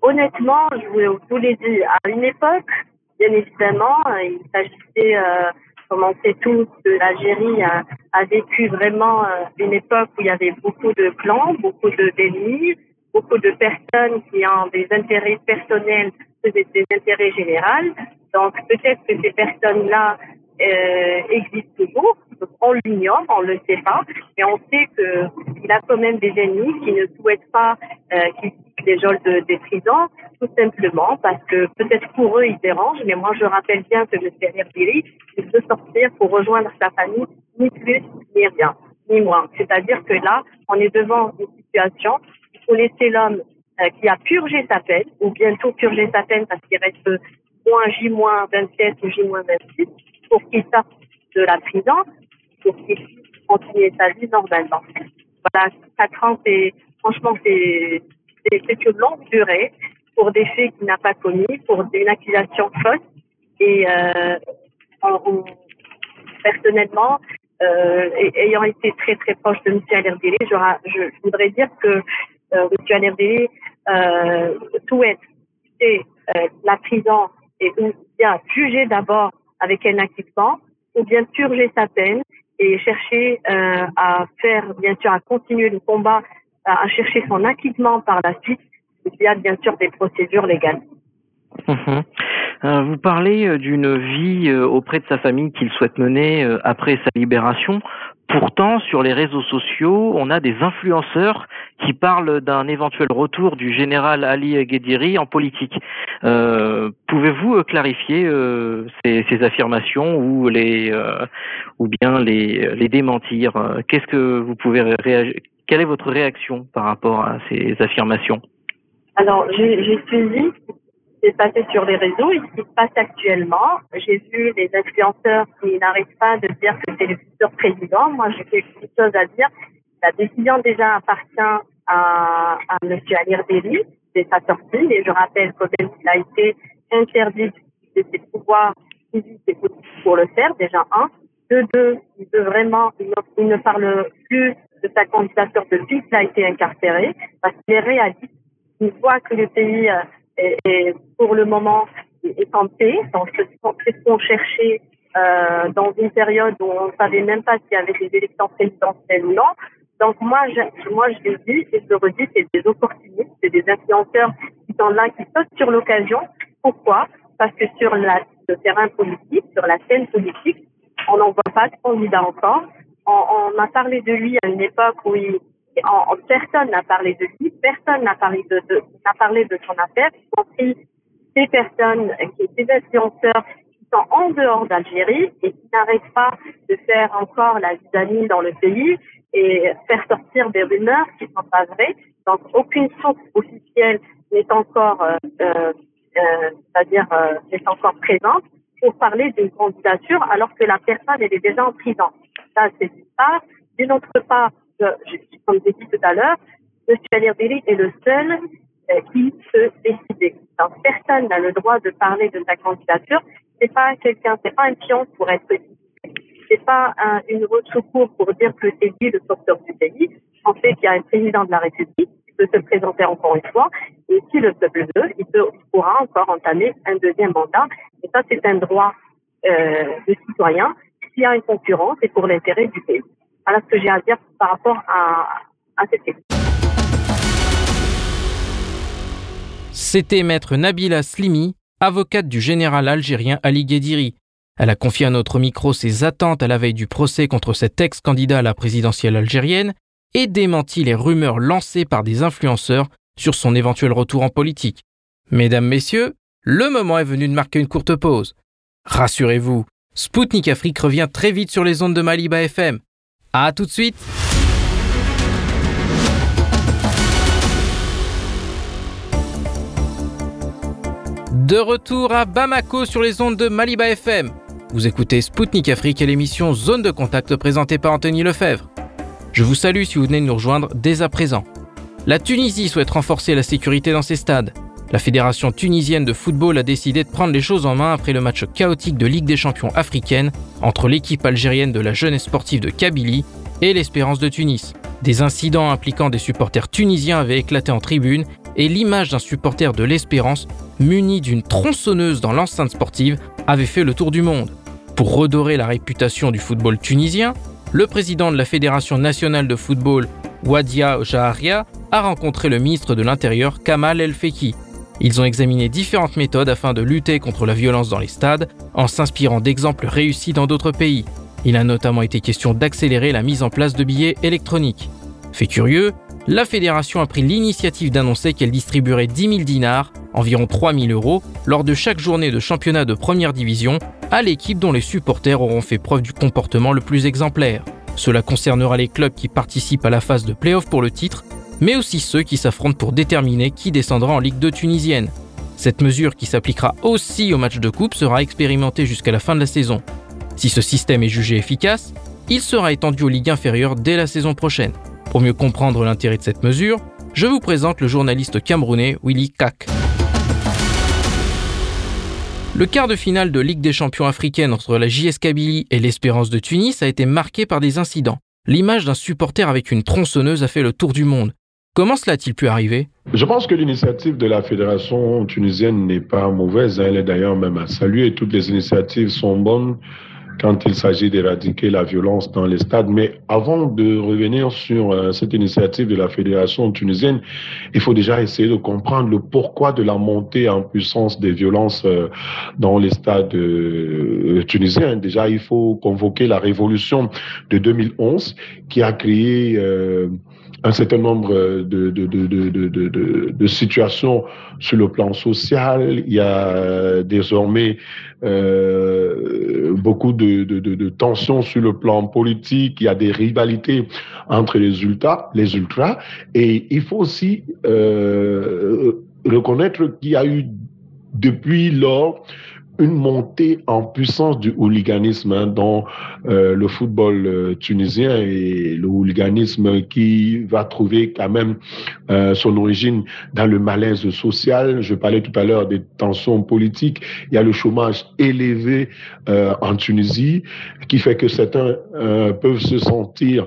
Honnêtement, je vous l'ai dit, à une époque, bien évidemment, il s'agissait euh, comme on sait tous, l'Algérie a, a, vécu vraiment euh, une époque où il y avait beaucoup de clans, beaucoup de d'ennemis, beaucoup de personnes qui ont des intérêts personnels que des, intérêts généraux. Donc peut-être que ces personnes-là euh, existent toujours. On l'ignore, on ne le sait pas, mais on sait qu'il a quand même des ennemis qui ne souhaitent pas euh, qu'il des geôles de, des prisons, tout simplement parce que peut-être pour eux ils dérangent, mais moi je rappelle bien que le Herbiri, il veut sortir pour rejoindre sa famille, ni plus ni rien, ni moins. C'est-à-dire que là, on est devant une situation, il faut laisser l'homme euh, qui a purgé sa peine, ou bientôt purgé sa peine parce qu'il reste moins J-27 ou J-26, pour qu'il sorte de la prison, pour qu'il puisse continuer sa vie normalement. Voilà, quatre ans, c'est franchement c'est c'est une longue durée pour des faits qu'il n'a pas commis, pour une accusation fausse. Et euh, personnellement, euh, ayant été très très proche de M. Alerdélé, je, je, voudrais dire que euh, M. Alerdélé euh, souhaite euh, la prison et ou bien juger d'abord avec un acquittement, ou bien purger sa peine et chercher euh, à faire, bien sûr, à continuer le combat à chercher son acquittement par la suite il y a bien sûr des procédures légales. Mhm. Euh, vous parlez euh, d'une vie euh, auprès de sa famille qu'il souhaite mener après sa libération. Pourtant, sur les réseaux sociaux, on a des influenceurs qui parlent d'un éventuel retour du général Ali Ghediri en politique. Pouvez-vous clarifier ces, affirmations ou bien les, démentir? Qu'est-ce que vous pouvez réagir quelle est votre réaction par rapport à ces affirmations? Alors, qui s'est passé sur les réseaux et ce qui se passe actuellement. J'ai vu les influenceurs qui n'arrêtent pas de dire que c'est le futur président. Moi, j'ai quelque chose à dire. La décision déjà appartient à, à M. Alir Deli, c'est sa sortie. Et je rappelle qu'il a été interdit de ses pouvoirs physiques et politiques pour le faire, déjà un. De deux, il, il ne parle plus de sa candidature depuis qu'il a été incarcéré, parce qu'il est réaliste. Il voit que le pays euh, est, pour le moment est paix. Donc, c'est ce qu'on cherchait euh, dans une période où on ne savait même pas s'il y avait des élections présidentielles ou non. Donc moi, je, moi, je le dis et je le redis, c'est des opportunistes, c'est des influenceurs qui sont là, qui sautent sur l'occasion. Pourquoi? Parce que sur la, le terrain politique, sur la scène politique, on n'en voit pas de candidat encore on, a parlé de lui à une époque où il, personne n'a parlé de lui, personne n'a parlé de, n'a parlé de son affaire, y compris ces personnes, qui, ces influenceurs qui sont en dehors d'Algérie et qui n'arrêtent pas de faire encore la vie dans le pays et faire sortir des rumeurs qui sont pas vraies. Donc aucune source officielle n'est encore, euh, euh, euh c'est-à-dire euh, n'est encore présente pour parler d'une candidature alors que la personne elle est déjà en prison. Ça, c'est d'une part. D'une autre part, comme j'ai dit tout à l'heure, M. Alirbiri est le seul euh, qui se décider. Donc personne n'a le droit de parler de sa candidature. C'est pas quelqu'un, c'est pas un pion pour être c'est pas un, une route secours pour dire que c'est lui le sauveteur du pays. En fait, il y a un président de la République qui peut se présenter encore une fois. Et si le peuple veut, il, peut, pourra encore entamer un deuxième mandat. Et ça, c'est un droit euh, de citoyen. S'il y a une concurrence, c'est pour l'intérêt du pays. Voilà ce que j'ai à dire par rapport à, à cette. C'était maître Nabila Slimi, avocate du général algérien Ali Ghediri. Elle a confié à notre micro ses attentes à la veille du procès contre cet ex-candidat à la présidentielle algérienne et démenti les rumeurs lancées par des influenceurs sur son éventuel retour en politique. Mesdames, Messieurs, le moment est venu de marquer une courte pause. Rassurez-vous, Spoutnik Afrique revient très vite sur les ondes de Maliba FM. À tout de suite De retour à Bamako sur les ondes de Maliba FM. Vous écoutez Spoutnik Afrique et l'émission Zone de contact présentée par Anthony Lefebvre. Je vous salue si vous venez de nous rejoindre dès à présent. La Tunisie souhaite renforcer la sécurité dans ses stades. La Fédération tunisienne de football a décidé de prendre les choses en main après le match chaotique de Ligue des champions africaine entre l'équipe algérienne de la jeunesse sportive de Kabylie et l'Espérance de Tunis. Des incidents impliquant des supporters tunisiens avaient éclaté en tribune et l'image d'un supporter de l'Espérance muni d'une tronçonneuse dans l'enceinte sportive avait fait le tour du monde. Pour redorer la réputation du football tunisien, le président de la Fédération nationale de football, Wadia Jaharia, a rencontré le ministre de l'Intérieur, Kamal El Feki. Ils ont examiné différentes méthodes afin de lutter contre la violence dans les stades, en s'inspirant d'exemples réussis dans d'autres pays. Il a notamment été question d'accélérer la mise en place de billets électroniques. Fait curieux, la fédération a pris l'initiative d'annoncer qu'elle distribuerait 10 000 dinars, environ 3 000 euros, lors de chaque journée de championnat de première division à l'équipe dont les supporters auront fait preuve du comportement le plus exemplaire. Cela concernera les clubs qui participent à la phase de play-off pour le titre, mais aussi ceux qui s'affrontent pour déterminer qui descendra en Ligue 2 tunisienne. Cette mesure qui s'appliquera aussi au match de coupe sera expérimentée jusqu'à la fin de la saison. Si ce système est jugé efficace, il sera étendu aux ligues inférieures dès la saison prochaine. Pour mieux comprendre l'intérêt de cette mesure, je vous présente le journaliste camerounais Willy Kak. Le quart de finale de Ligue des champions africaine entre la JS Kabylie et l'Espérance de Tunis a été marqué par des incidents. L'image d'un supporter avec une tronçonneuse a fait le tour du monde. Comment cela a-t-il pu arriver? Je pense que l'initiative de la fédération tunisienne n'est pas mauvaise. Elle est d'ailleurs même à saluer. Toutes les initiatives sont bonnes quand il s'agit d'éradiquer la violence dans les stades. Mais avant de revenir sur euh, cette initiative de la Fédération tunisienne, il faut déjà essayer de comprendre le pourquoi de la montée en puissance des violences euh, dans les stades euh, tunisiens. Déjà, il faut convoquer la révolution de 2011 qui a créé un certain nombre de, de, de, de, situations sur le plan social. Il y a désormais euh, beaucoup de, tensions sur le plan politique. Il y a des rivalités entre les ultras, les ultras. Et il faut aussi euh, reconnaître qu'il y a eu depuis lors une montée en puissance du hooliganisme hein, dans euh, le football euh, tunisien et le hooliganisme qui va trouver quand même euh, son origine dans le malaise social. Je parlais tout à l'heure des tensions politiques. Il y a le chômage élevé en Tunisie qui fait que certains peuvent se sentir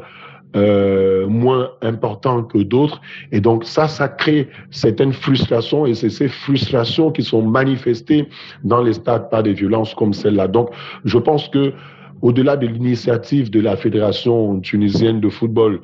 euh, moins important que d'autres. Et donc ça, ça crée certaines frustrations et c'est ces frustrations qui sont manifestées dans les stades par des violences comme celle-là. Donc je pense que au-delà de l'initiative de la Fédération tunisienne de football,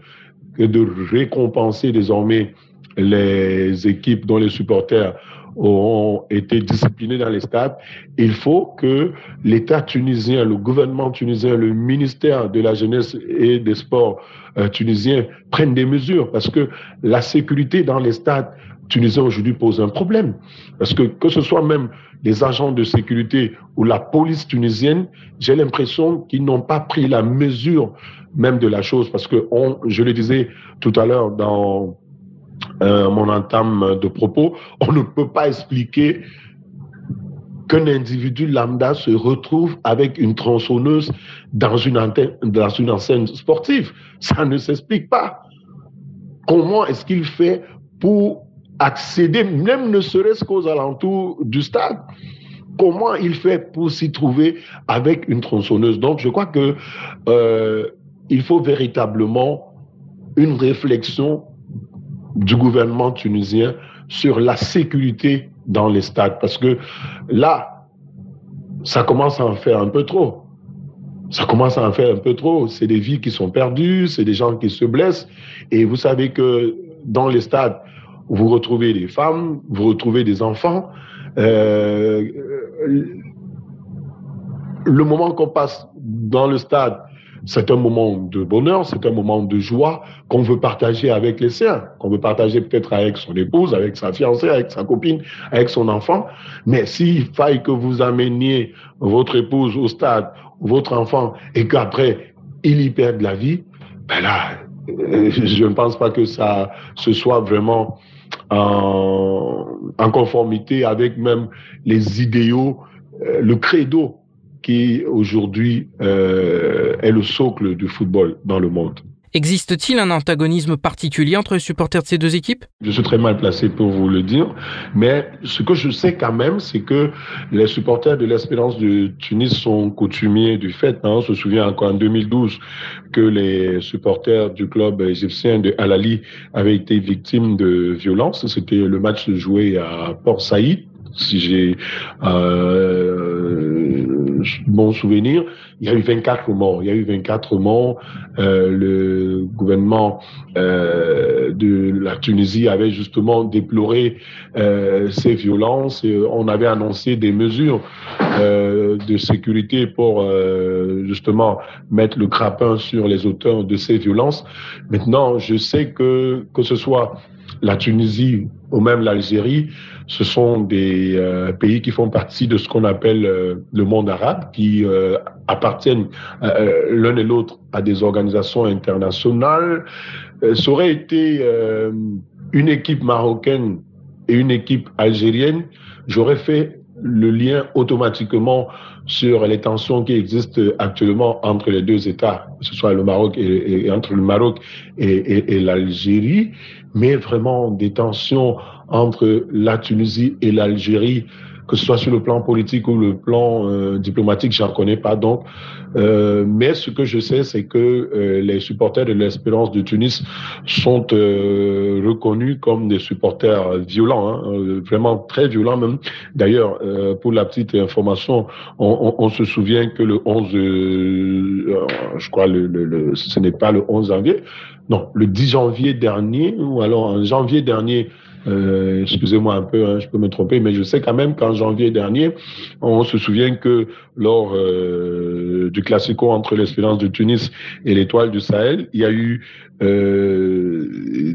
de récompenser désormais les équipes dont les supporters auront été disciplinés dans les stades, il faut que l'État tunisien, le gouvernement tunisien, le ministère de la Jeunesse et des Sports euh, tunisiens prennent des mesures parce que la sécurité dans les stades tunisiens aujourd'hui pose un problème. Parce que que ce soit même les agents de sécurité ou la police tunisienne, j'ai l'impression qu'ils n'ont pas pris la mesure même de la chose parce que on, je le disais tout à l'heure dans euh, mon entame de propos, on ne peut pas expliquer qu'un individu lambda se retrouve avec une tronçonneuse dans une, antenne, sportive. Ça ne s'explique pas. Comment est-ce qu'il fait pour accéder, même ne serait-ce qu'aux alentours du stade? Comment il fait pour s'y trouver avec une tronçonneuse? Donc, je crois que euh, il faut véritablement une réflexion du gouvernement tunisien sur la sécurité dans les stades, parce que là, ça commence à en faire un peu trop. Ça commence à en faire un peu trop. C'est des vies qui sont perdues, c'est des gens qui se blessent. Et vous savez que dans les stades, vous retrouvez des femmes, vous retrouvez des enfants. Euh, le moment qu'on passe dans le stade, c'est un moment de bonheur, c'est un moment de joie qu'on veut partager avec les siens, qu'on veut partager peut-être avec son épouse, avec sa fiancée, avec sa copine, avec son enfant. Mais s'il faille que vous ameniez votre épouse au stade, votre enfant, et qu'après, il y perde la vie, ben là, euh, je ne pense pas que ça ce soit vraiment en, conformité avec même les idéaux, euh, le credo qui aujourd'hui euh, est le socle du football dans le monde. Existe-t-il un antagonisme particulier entre les supporters de ces deux équipes? Je suis très mal placé pour vous le dire, mais ce que je sais quand même, c'est que les supporters de l'Espérance de Tunis sont coutumiers du fait. Hein. On se souvient encore en 2012 que les supporters du club égyptien de Al-Ali avaient été victimes de violences. C'était le match joué à Port Saïd si j'ai euh, bon souvenir, il y a eu 24 morts. Il y a eu 24 morts. Euh, le gouvernement euh, de la Tunisie avait justement déploré euh, ces violences. Et on avait annoncé des mesures de sécurité pour justement mettre le crapin sur les auteurs de ces violences. Maintenant, je sais que que ce soit la Tunisie ou même l'Algérie, ce sont des euh, pays qui font partie de ce qu'on appelle euh, le monde arabe, qui euh, appartiennent l'un et l'autre à des organisations internationales. ça aurait été une équipe marocaine et une équipe algérienne, j'aurais fait le lien automatiquement sur les tensions qui existent actuellement entre les deux États, que ce soit le Maroc et, entre le Maroc et, et l'Algérie, mais vraiment des tensions entre la Tunisie et l'Algérie que ce soit sur le plan politique ou le plan euh, diplomatique, j'en connais pas donc. Euh, mais ce que je sais, c'est que euh, les supporters de l'Espérance de Tunis sont euh, reconnus comme des supporters violents, hein, euh, vraiment très violents même. D'ailleurs, pour la petite information, on, on, on, se souvient que le 11, je crois, le, le, le ce n'est pas le 11 janvier, non, le 10 janvier dernier, ou alors en janvier dernier, euh, excusez-moi un peu, hein, je peux me tromper, mais je sais quand même qu'en janvier dernier, on se souvient que lors euh, du classico entre l'Espérance de Tunis et l'Étoile du Sahel, il y a eu euh,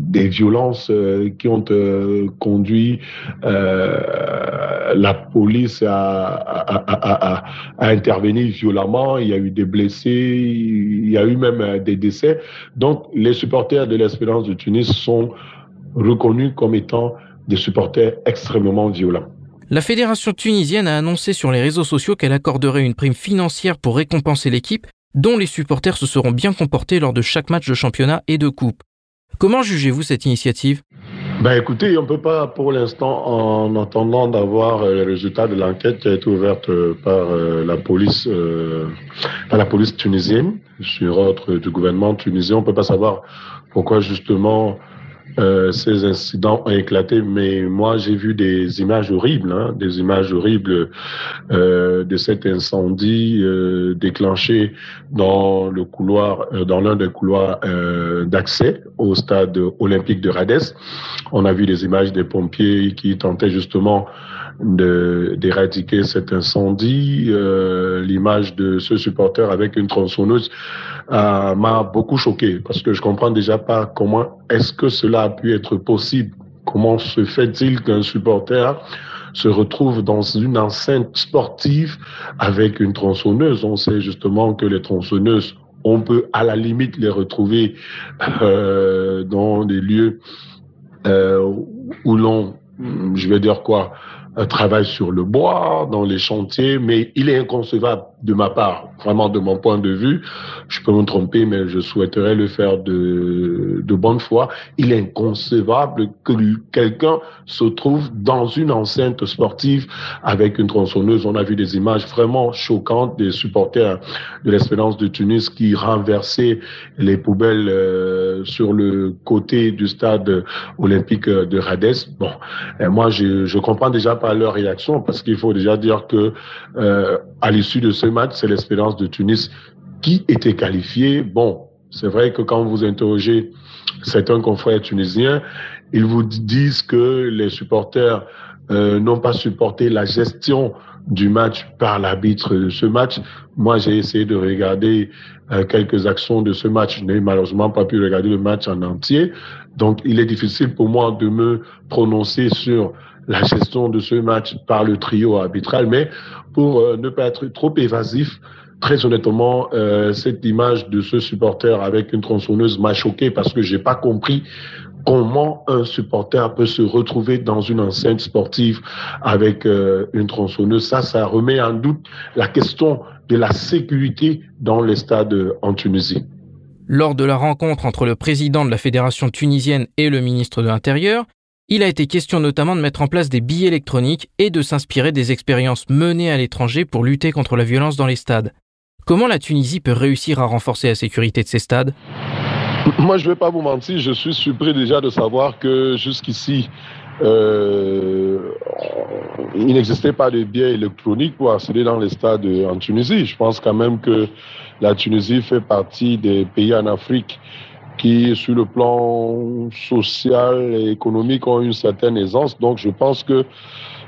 des violences euh, qui ont euh, conduit la police à, intervenir violemment. Il y a eu des blessés, il y a eu même des décès. Donc, les supporters de l'Espérance de Tunis sont reconnus comme étant des supporters extrêmement violents. La fédération tunisienne a annoncé sur les réseaux sociaux qu'elle accorderait une prime financière pour récompenser l'équipe, dont les supporters se seront bien comportés lors de chaque match de championnat et de coupe. Comment jugez-vous cette initiative? Ben écoutez, on ne peut pas pour l'instant, en attendant d'avoir euh, les résultats de l'enquête qui a été ouverte euh, par euh, la police, par la police tunisienne sur ordre du gouvernement tunisien, on ne peut pas savoir pourquoi justement euh, ces incidents ont éclaté, mais moi j'ai vu des images horribles, hein, des images horribles euh, de cet incendie euh, déclenché dans le couloir, euh, dans l'un des couloirs euh, d'accès au stade olympique de Rades. On a vu des images des pompiers qui tentaient justement d'éradiquer cet incendie. L'image de ce supporter avec une tronçonneuse euh, m'a beaucoup choqué parce que je comprends déjà pas comment est-ce que cela a pu être possible. Comment se fait-il qu'un supporter se retrouve dans une enceinte sportive avec une tronçonneuse? On sait justement que les tronçonneuses, on peut à la limite les retrouver euh, dans des lieux euh, où l'on, je vais dire quoi, travaille sur le bois, dans les chantiers, mais il est inconcevable de ma part, vraiment de mon point de vue. Je peux me tromper, mais je souhaiterais le faire de, bonne foi. Il est inconcevable que quelqu'un se trouve dans une enceinte sportive avec une tronçonneuse. On a vu des images vraiment choquantes des supporters de l'Espérance de Tunis qui renversaient les poubelles euh, sur le côté du stade olympique de Rades. Bon, moi, je, je comprends déjà pas leur réaction parce qu'il faut déjà dire que euh, à l'issue de ce match, c'est l'Espérance de Tunis qui était qualifiée. Bon, c'est vrai que quand vous interrogez certains confrères tunisiens, ils vous disent que les supporters euh, n'ont pas supporté la gestion du match par l'arbitre de ce match. Moi, j'ai essayé de regarder euh, quelques actions de ce match. Je n'ai malheureusement pas pu regarder le match en entier. Donc, il est difficile pour moi de me prononcer sur la gestion de ce match par le trio arbitral. Mais pour euh, ne pas être trop évasif, très honnêtement, euh, cette image de ce supporter avec une tronçonneuse m'a choqué parce que j'ai pas compris comment un supporter peut se retrouver dans une enceinte sportive avec euh, une tronçonneuse. Ça, ça remet en doute la question de la sécurité dans les stades en Tunisie. Lors de la rencontre entre le président de la fédération tunisienne et le ministre de l'Intérieur, il a été question notamment de mettre en place des billets électroniques et de s'inspirer des expériences menées à l'étranger pour lutter contre la violence dans les stades. Comment la Tunisie peut réussir à renforcer la sécurité de ses stades? Moi, je ne vais pas vous mentir, je suis surpris déjà de savoir que jusqu'ici, euh, il n'existait pas de billets électroniques pour accéder dans les stades en Tunisie. Je pense quand même que la Tunisie fait partie des pays en Afrique qui, sur le plan social et économique, ont une certaine aisance. Donc, je pense que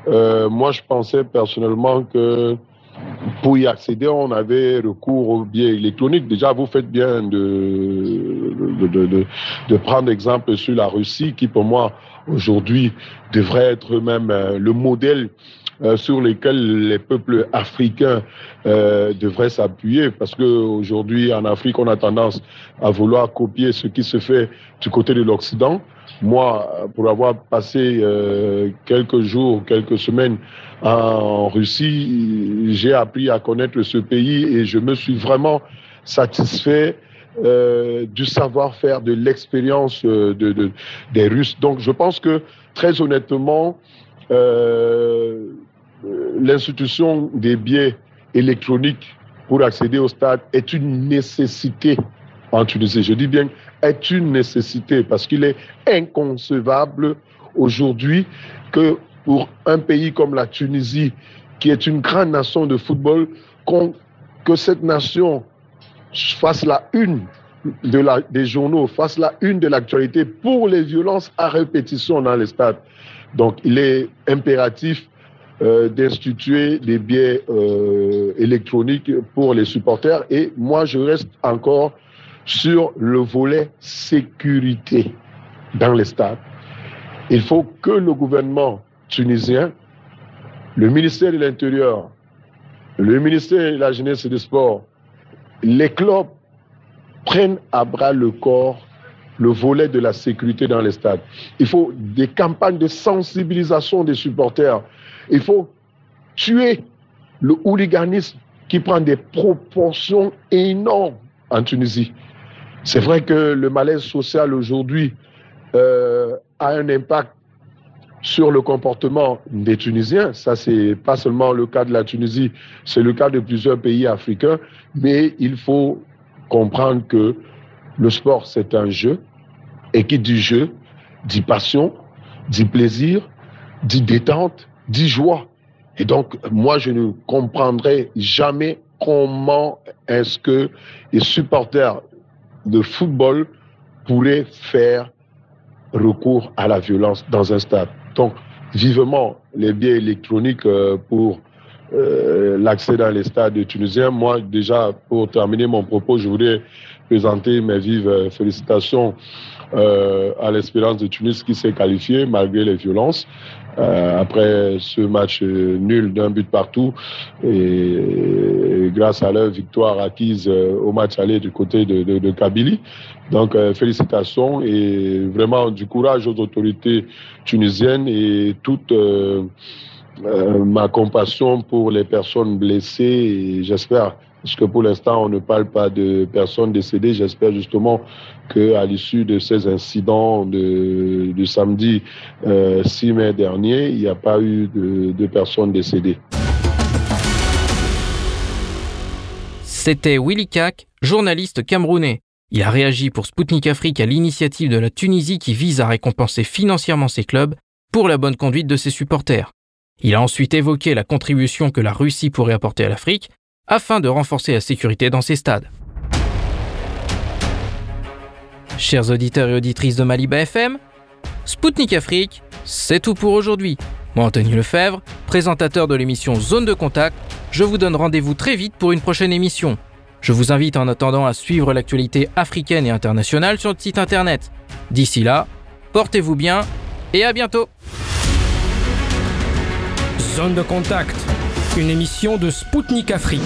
euh, moi, je pensais personnellement que pour y accéder, on avait recours au biais électronique. Déjà, vous faites bien de, de, de, de prendre exemple sur la Russie, qui pour moi, aujourd'hui, devrait être même euh, le modèle euh, sur lesquels les peuples africains euh, devraient s'appuyer parce qu'aujourd'hui en Afrique on a tendance à vouloir copier ce qui se fait du côté de l'Occident. Moi, pour avoir passé euh, quelques jours, quelques semaines en Russie, j'ai appris à connaître ce pays et je me suis vraiment satisfait du savoir-faire, de l'expérience de, de, des Russes. Donc je pense que très honnêtement, l'institution des biais électroniques pour accéder au stade est une nécessité en Tunisie. Je dis bien est une nécessité parce qu'il est inconcevable aujourd'hui que pour un pays comme la Tunisie, qui est une grande nation de football, que cette nation fasse la une des journaux, fasse la une de l'actualité pour les violences à répétition dans les stades. Donc il est impératif euh, d'instituer des biais euh, électroniques pour les supporters. Et moi, je reste encore sur le volet sécurité dans les stades. Il faut que le gouvernement tunisien, le ministère de l'Intérieur, le ministère de la Jeunesse et des Sports, les clubs prennent à bras le corps le volet de la sécurité dans les stades. Il faut des campagnes de sensibilisation des supporters il faut tuer le hooliganisme qui prend des proportions énormes en Tunisie. C'est vrai que le malaise social aujourd'hui euh, a un impact sur le comportement des Tunisiens. Ça, c'est pas seulement le cas de la Tunisie, c'est le cas de plusieurs pays africains. Mais il faut comprendre que le sport, c'est un jeu. Et qui dit jeu, dit passion, dit plaisir, dit détente, dit joie. Et donc, moi, je ne comprendrai jamais comment est-ce que les supporters de football pourraient faire recours à la violence dans un stade. Donc, vivement les biais électroniques euh, pour euh, l'accès dans les stades tunisiens. Moi, déjà, pour terminer mon propos, je voudrais présenter mes vives euh, félicitations à l'Espérance de Tunis qui s'est qualifiée malgré les violences. Euh, après ce match nul d'un but partout et, grâce à leur victoire acquise euh, au match aller du côté de, de, de Kabylie. Donc euh, félicitations et vraiment du courage aux autorités tunisiennes et toute ma compassion pour les personnes blessées j'espère parce que pour l'instant, on ne parle pas de personnes décédées. J'espère justement qu'à l'issue de ces incidents de, samedi 6 euh, mai dernier, il n'y a pas eu de, de personnes décédées. C'était Willy Kak, journaliste camerounais. Il a réagi pour Sputnik Afrique à l'initiative de la Tunisie qui vise à récompenser financièrement ses clubs pour la bonne conduite de ses supporters. Il a ensuite évoqué la contribution que la Russie pourrait apporter à l'Afrique afin de renforcer la sécurité dans ces stades. Chers auditeurs et auditrices de Maliba FM, Spoutnik Afrique, c'est tout pour aujourd'hui. Moi, Anthony Lefebvre, présentateur de l'émission Zone de Contact, je vous donne rendez-vous très vite pour une prochaine émission. Je vous invite en attendant à suivre l'actualité africaine et internationale sur le site internet. D'ici là, portez-vous bien et à bientôt. Zone de contact une émission de Spoutnik Afrique.